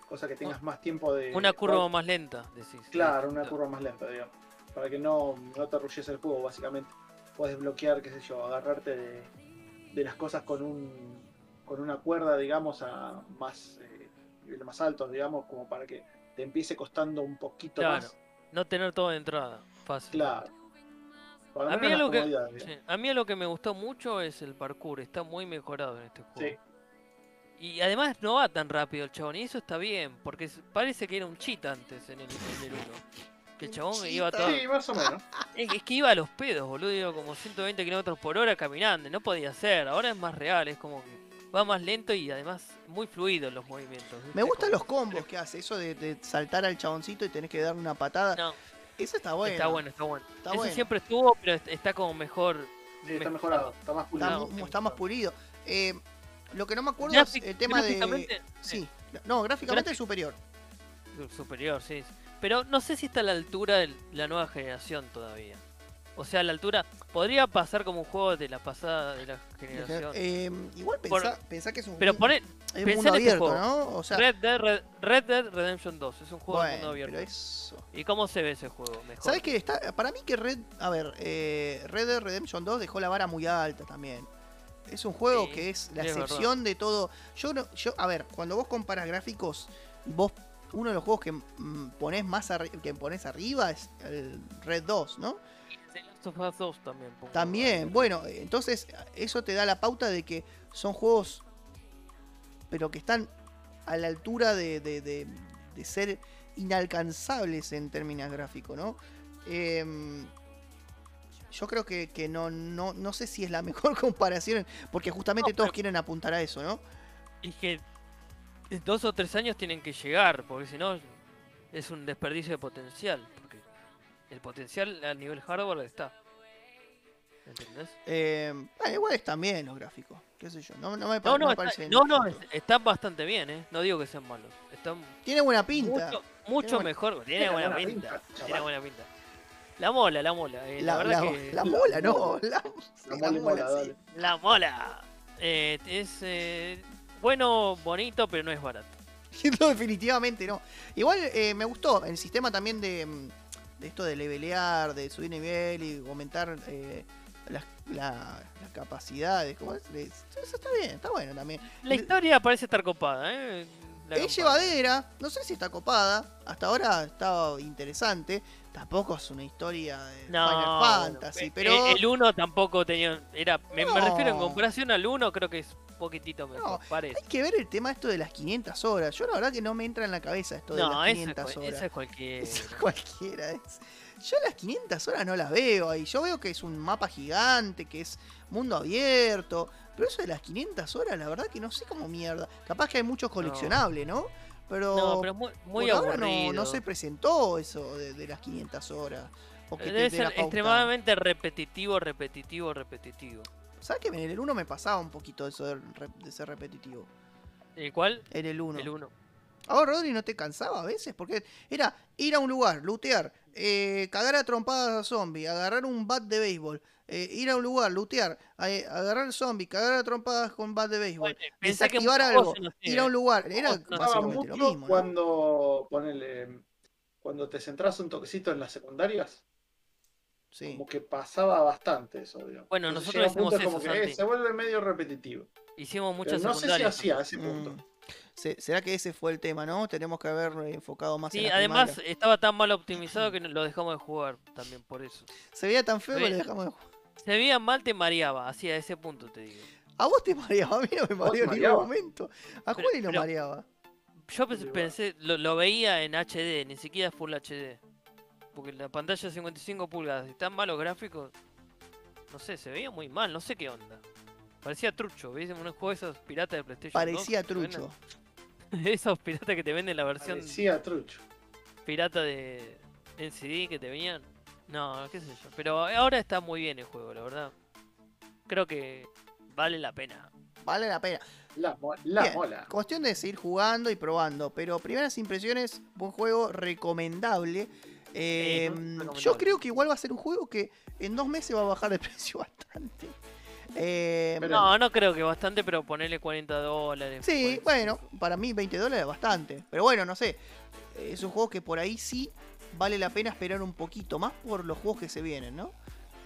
Cosa que tengas más tiempo de. Una curva más lenta, decís. Claro, una curva más lenta, digamos. Para que no, no te arrulles el juego, básicamente. Puedes bloquear, qué sé yo, agarrarte de, de las cosas con un con una cuerda, digamos, a más eh, niveles más altos, digamos, como para que te empiece costando un poquito Claro. más. No tener todo de entrada. Fácil. Claro. A mí, lo que, sí, a mí lo que me gustó mucho es el parkour. Está muy mejorado en este juego. Sí. Y además no va tan rápido el chabón. Y eso está bien. Porque parece que era un cheat antes en el, en el 1. Que el chabón iba todo. Sí, más o [laughs] menos. Es, es que iba a los pedos, boludo. Iba como 120 kilómetros por hora caminando. y No podía ser. Ahora es más real. Es como que va más lento y además muy fluido en los movimientos. ¿viste? Me gustan Como- los combos que hace. Eso de, de saltar al chaboncito y tenés que darle una patada. No, Eso está bueno. está bueno, está bueno. Está Eso bueno. siempre estuvo, pero est- está como mejor. Sí, está mejorado. está más Está, pulido. sí, está más pulido. Eh, lo que no me acuerdo Grafic- es el tema de. Sí. No, gráficamente es superior. Superior, sí. Pero no sé si está a la altura de la nueva generación todavía. O sea, a la altura. Podría pasar como un juego de la pasada de la generación. Eh, igual Por- pensá, que es un, pero es pensá mundo este abierto, juego. ¿no? O sea, Red, Dead, Red, Red Dead Redemption 2. Es un juego de mundo bueno, abierto. pero eso. ¿Y cómo se ve ese juego? Mejor. ¿Sabes qué? Está, para mí que Red, a ver, eh, Red Dead Redemption 2 dejó la vara muy alta también. Es un juego Sí, que es la es excepción de todo. Yo no, yo, a ver, cuando vos comparas gráficos, vos uno de los juegos que mm, ponés más que ponés arriba es el Red 2, ¿no? The Last of Us 2 también. pongo. También, bueno, entonces eso te da la pauta de que son juegos, pero que están a la altura de, de- de- de ser inalcanzables en términos gráficos, ¿no? Em, yo creo que, que no, no, no sé si es la [laughs] mejor comparación, porque justamente No, todos pero- quieren apuntar a eso, ¿no? Y que dos o tres años tienen que llegar, porque si no es un desperdicio de potencial. Porque el potencial a nivel hardware está. ¿Entendés? Bueno, igual están bien los gráficos, qué sé yo, no, no me, No, no me está- no, es- están bastante bien, ¿eh? No digo que sean malos. Están Tiene buena pinta. mucho, mucho buena- mejor. Tiene Tiene buena buena pinta. pinta, Tiene buena pinta. La mola, la mola. eh, la, La, verdad la- que... la La mola, no. [laughs] La, mola sí. La mola. Eh, es eh, bueno, bonito, pero no es barato. [laughs] No, definitivamente no. Igual eh, me gustó el sistema también de, mm, de esto de levelear, de subir nivel y aumentar eh, las, la- las capacidades. ¿cómo es? De- Eso está bien, está bueno también. La historia parece estar copada, ¿eh? La Es llevadera, no sé si está copada, hasta ahora estaba interesante, tampoco es una historia de No, Final Fantasy, eh, pero... El 1 tampoco tenía. Era, me, me refiero en No. comparación al 1, creo que es un poquitito mejor, No, parece. Hay que ver el tema esto de las 500 horas. Yo la verdad que no me entra en la cabeza esto de No, las esa, 500 es horas. esa [laughs] es cualquiera. Eso cualquiera es. Yo las 500 horas no las veo ahí. Yo veo que es un mapa gigante, que es mundo abierto. Pero eso de las 500 horas, la verdad que no sé cómo mierda. Capaz que hay muchos coleccionables, ¿no? Pero, No, pero muy, muy por ahora no, no se presentó eso de, de las 500 horas. O que Debe ser extremadamente repetitivo, repetitivo, repetitivo. ¿Sabes que en el 1 me pasaba un poquito eso de, de ser repetitivo? ¿El cual? En el 1. El 1. ¿A vos, Rodri, no te cansaba a veces? Porque era ir a un lugar, lootear, eh, cagar a trompadas a zombie, agarrar un bat de béisbol, eh, ir a un lugar, lootear, eh, agarrar zombie, cagar a trompadas con bat de béisbol, Pensá que desactivar algo, no ir a un lugar. Era básicamente lo mismo. ¿no? cuando ponele, cuando te centras un toquecito en las secundarias, Sí. como que pasaba bastante eso, digamos. Bueno, Entonces nosotros hicimos como eso, que eh, se vuelve medio repetitivo. Hicimos Pero muchas no sé si hacía a ese punto. Mm. Se- ¿Será que ese fue el tema, no? Tenemos que haber enfocado más en Sí, además primaria. estaba tan mal optimizado que lo dejamos de jugar también por eso. Se veía tan feo que lo dejamos de jugar. [laughs] Se veía mal, te mareaba, así a ese punto te digo. A vos te mareaba, a mí no me mareó en ningún momento. A Juli lo pero- mareaba. Yo pensé, lo, lo veía en HD, ni siquiera Full HD. Porque la pantalla de 55 pulgadas y tan malos gráficos, no sé, se veía muy mal, no sé qué onda. Parecía trucho, ¿viste? Un juego de esos piratas de PlayStation 2 Parecía trucho. [laughs] esos piratas que te venden la versión Parecía trucho. pirata de NCD que te venían. No, qué sé yo. Pero ahora está muy bien el juego, la verdad. Creo que vale la pena. Vale la pena. La, la Bien, mola. Cuestión de seguir jugando y probando. Pero primeras impresiones, buen juego, recomendable. Eh, yo recomendable. creo que igual va a ser un juego que en dos meses va a bajar de precio [laughs] bastante. Eh, Pero- No, no creo que bastante, pero ponerle 40 dólares. sí, 45. bueno, para mí 20 dólares es bastante. Pero bueno, no sé. Es un juego que por ahí sí vale la pena esperar un poquito más por los juegos que se vienen, ¿no?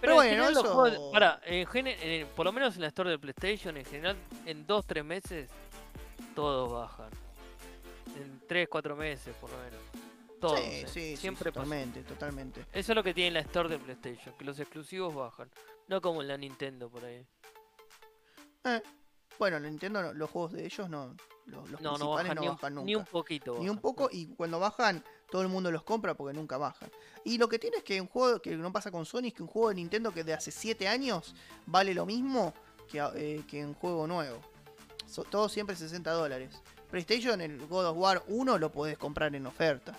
Pero, Pero en bueno, general los eso- juegos- pará, en en- por lo menos en la store de PlayStation, en general, en 2-3 meses, todos bajan. En 3-4 meses, por lo menos. Sí, sí, sí, Siempre pasa. totalmente, totalmente. Eso es lo que tiene la store de PlayStation, que los exclusivos bajan. No como en la Nintendo por ahí. Eh, bueno, Nintendo, no- los juegos de ellos no. Los, los No, no principales bajan, no ni, un, bajan nunca. ni un poquito. Ni un poco, y cuando bajan, todo el mundo los compra porque nunca bajan. Y lo que tiene es que un juego que no pasa con Sony es que un juego de Nintendo que de hace 7 años vale lo mismo que, eh, que un juego nuevo. So- todo siempre 60 dólares. PlayStation, el God of War 1 lo podés comprar en oferta.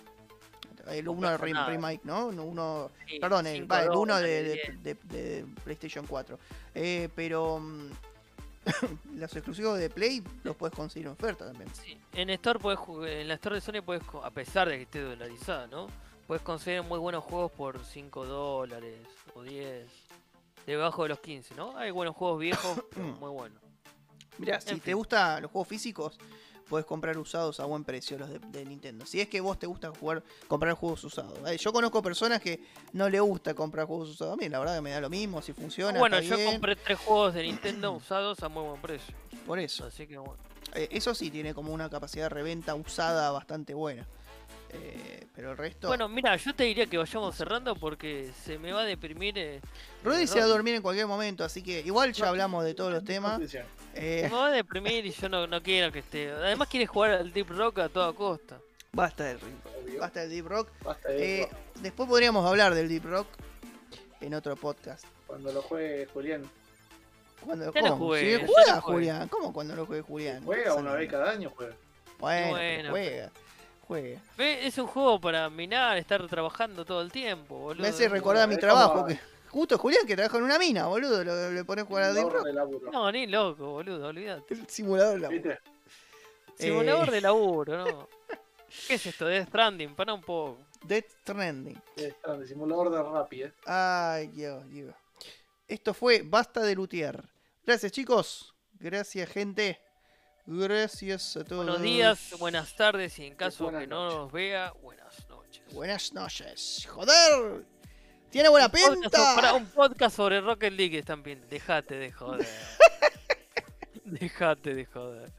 El No 1 de Rem- remake, ¿no? Uno, Sí, perdón, el, cinco va, el 1 dólares, de, diez. de- de- de PlayStation 4. Eh, pero mm, [coughs] los exclusivos de Play los puedes conseguir en oferta también. Sí, En Store ju- en la Store de Sony puedes, a pesar de que esté dolarizada, ¿no? Puedes conseguir muy buenos juegos por 5 dólares o 10. Debajo de los 15, ¿no? Hay buenos juegos viejos, [coughs] muy buenos. Mira, si te gustan los juegos físicos, puedes comprar usados a buen precio los de, de Nintendo. Si es que vos te gusta jugar, comprar juegos usados. Eh, Yo conozco personas que no le gusta comprar juegos usados. A mí la verdad que me da lo mismo, si funciona. bueno, yo bien. compré tres juegos de Nintendo usados a muy buen precio. Por eso. Así que bueno. Eh, eso sí tiene como una capacidad de reventa usada bastante buena. Eh, pero el resto. Bueno, mira, yo te diría que vayamos cerrando porque se me va a deprimir. eh, Rodri se va a dormir en cualquier momento, así que igual ya hablamos de todos los temas. Se Eh, me va a deprimir y yo no, no quiero que esté. Además, quiere jugar al Deep Rock a toda costa. basta del Deep Rock. Basta del Deep Rock. Basta de Eh, eso. después podríamos hablar del Deep Rock en otro podcast. Cuando lo juegue Julián. Cuando, Ya lo ¿cómo? ya juega lo jugué. Julián, ¿cómo cuando lo juegue Julián? Juega ¿Qué una vez cada año, juega. Bueno, juega, juega. Es un juego para minar, estar trabajando todo el tiempo, boludo. Me hace recordar mi es trabajo. Que, justo Julián que trabaja en una mina, boludo. Lo, le pones a jugar a Deep Rock. de laburo. No, ni loco, boludo, olvídate. El simulador de la ¿Viste? Simulador Eh. de laburo, ¿no? ¿Qué es esto? Death Stranding, para un poco. Death Stranding. En el simulador de Rappi, eh. Ay, Dios, Dios. Esto fue Basta de Lutear. Gracias, chicos. Gracias, gente. Gracias a todos. Buenos días, buenas tardes y en caso buenas que no noches. nos vea, buenas noches. Buenas noches. Joder. Tiene buena Un podcast, pinta. para un podcast sobre Rocket League están viendo. Dejate de joder. [laughs] Dejate de joder.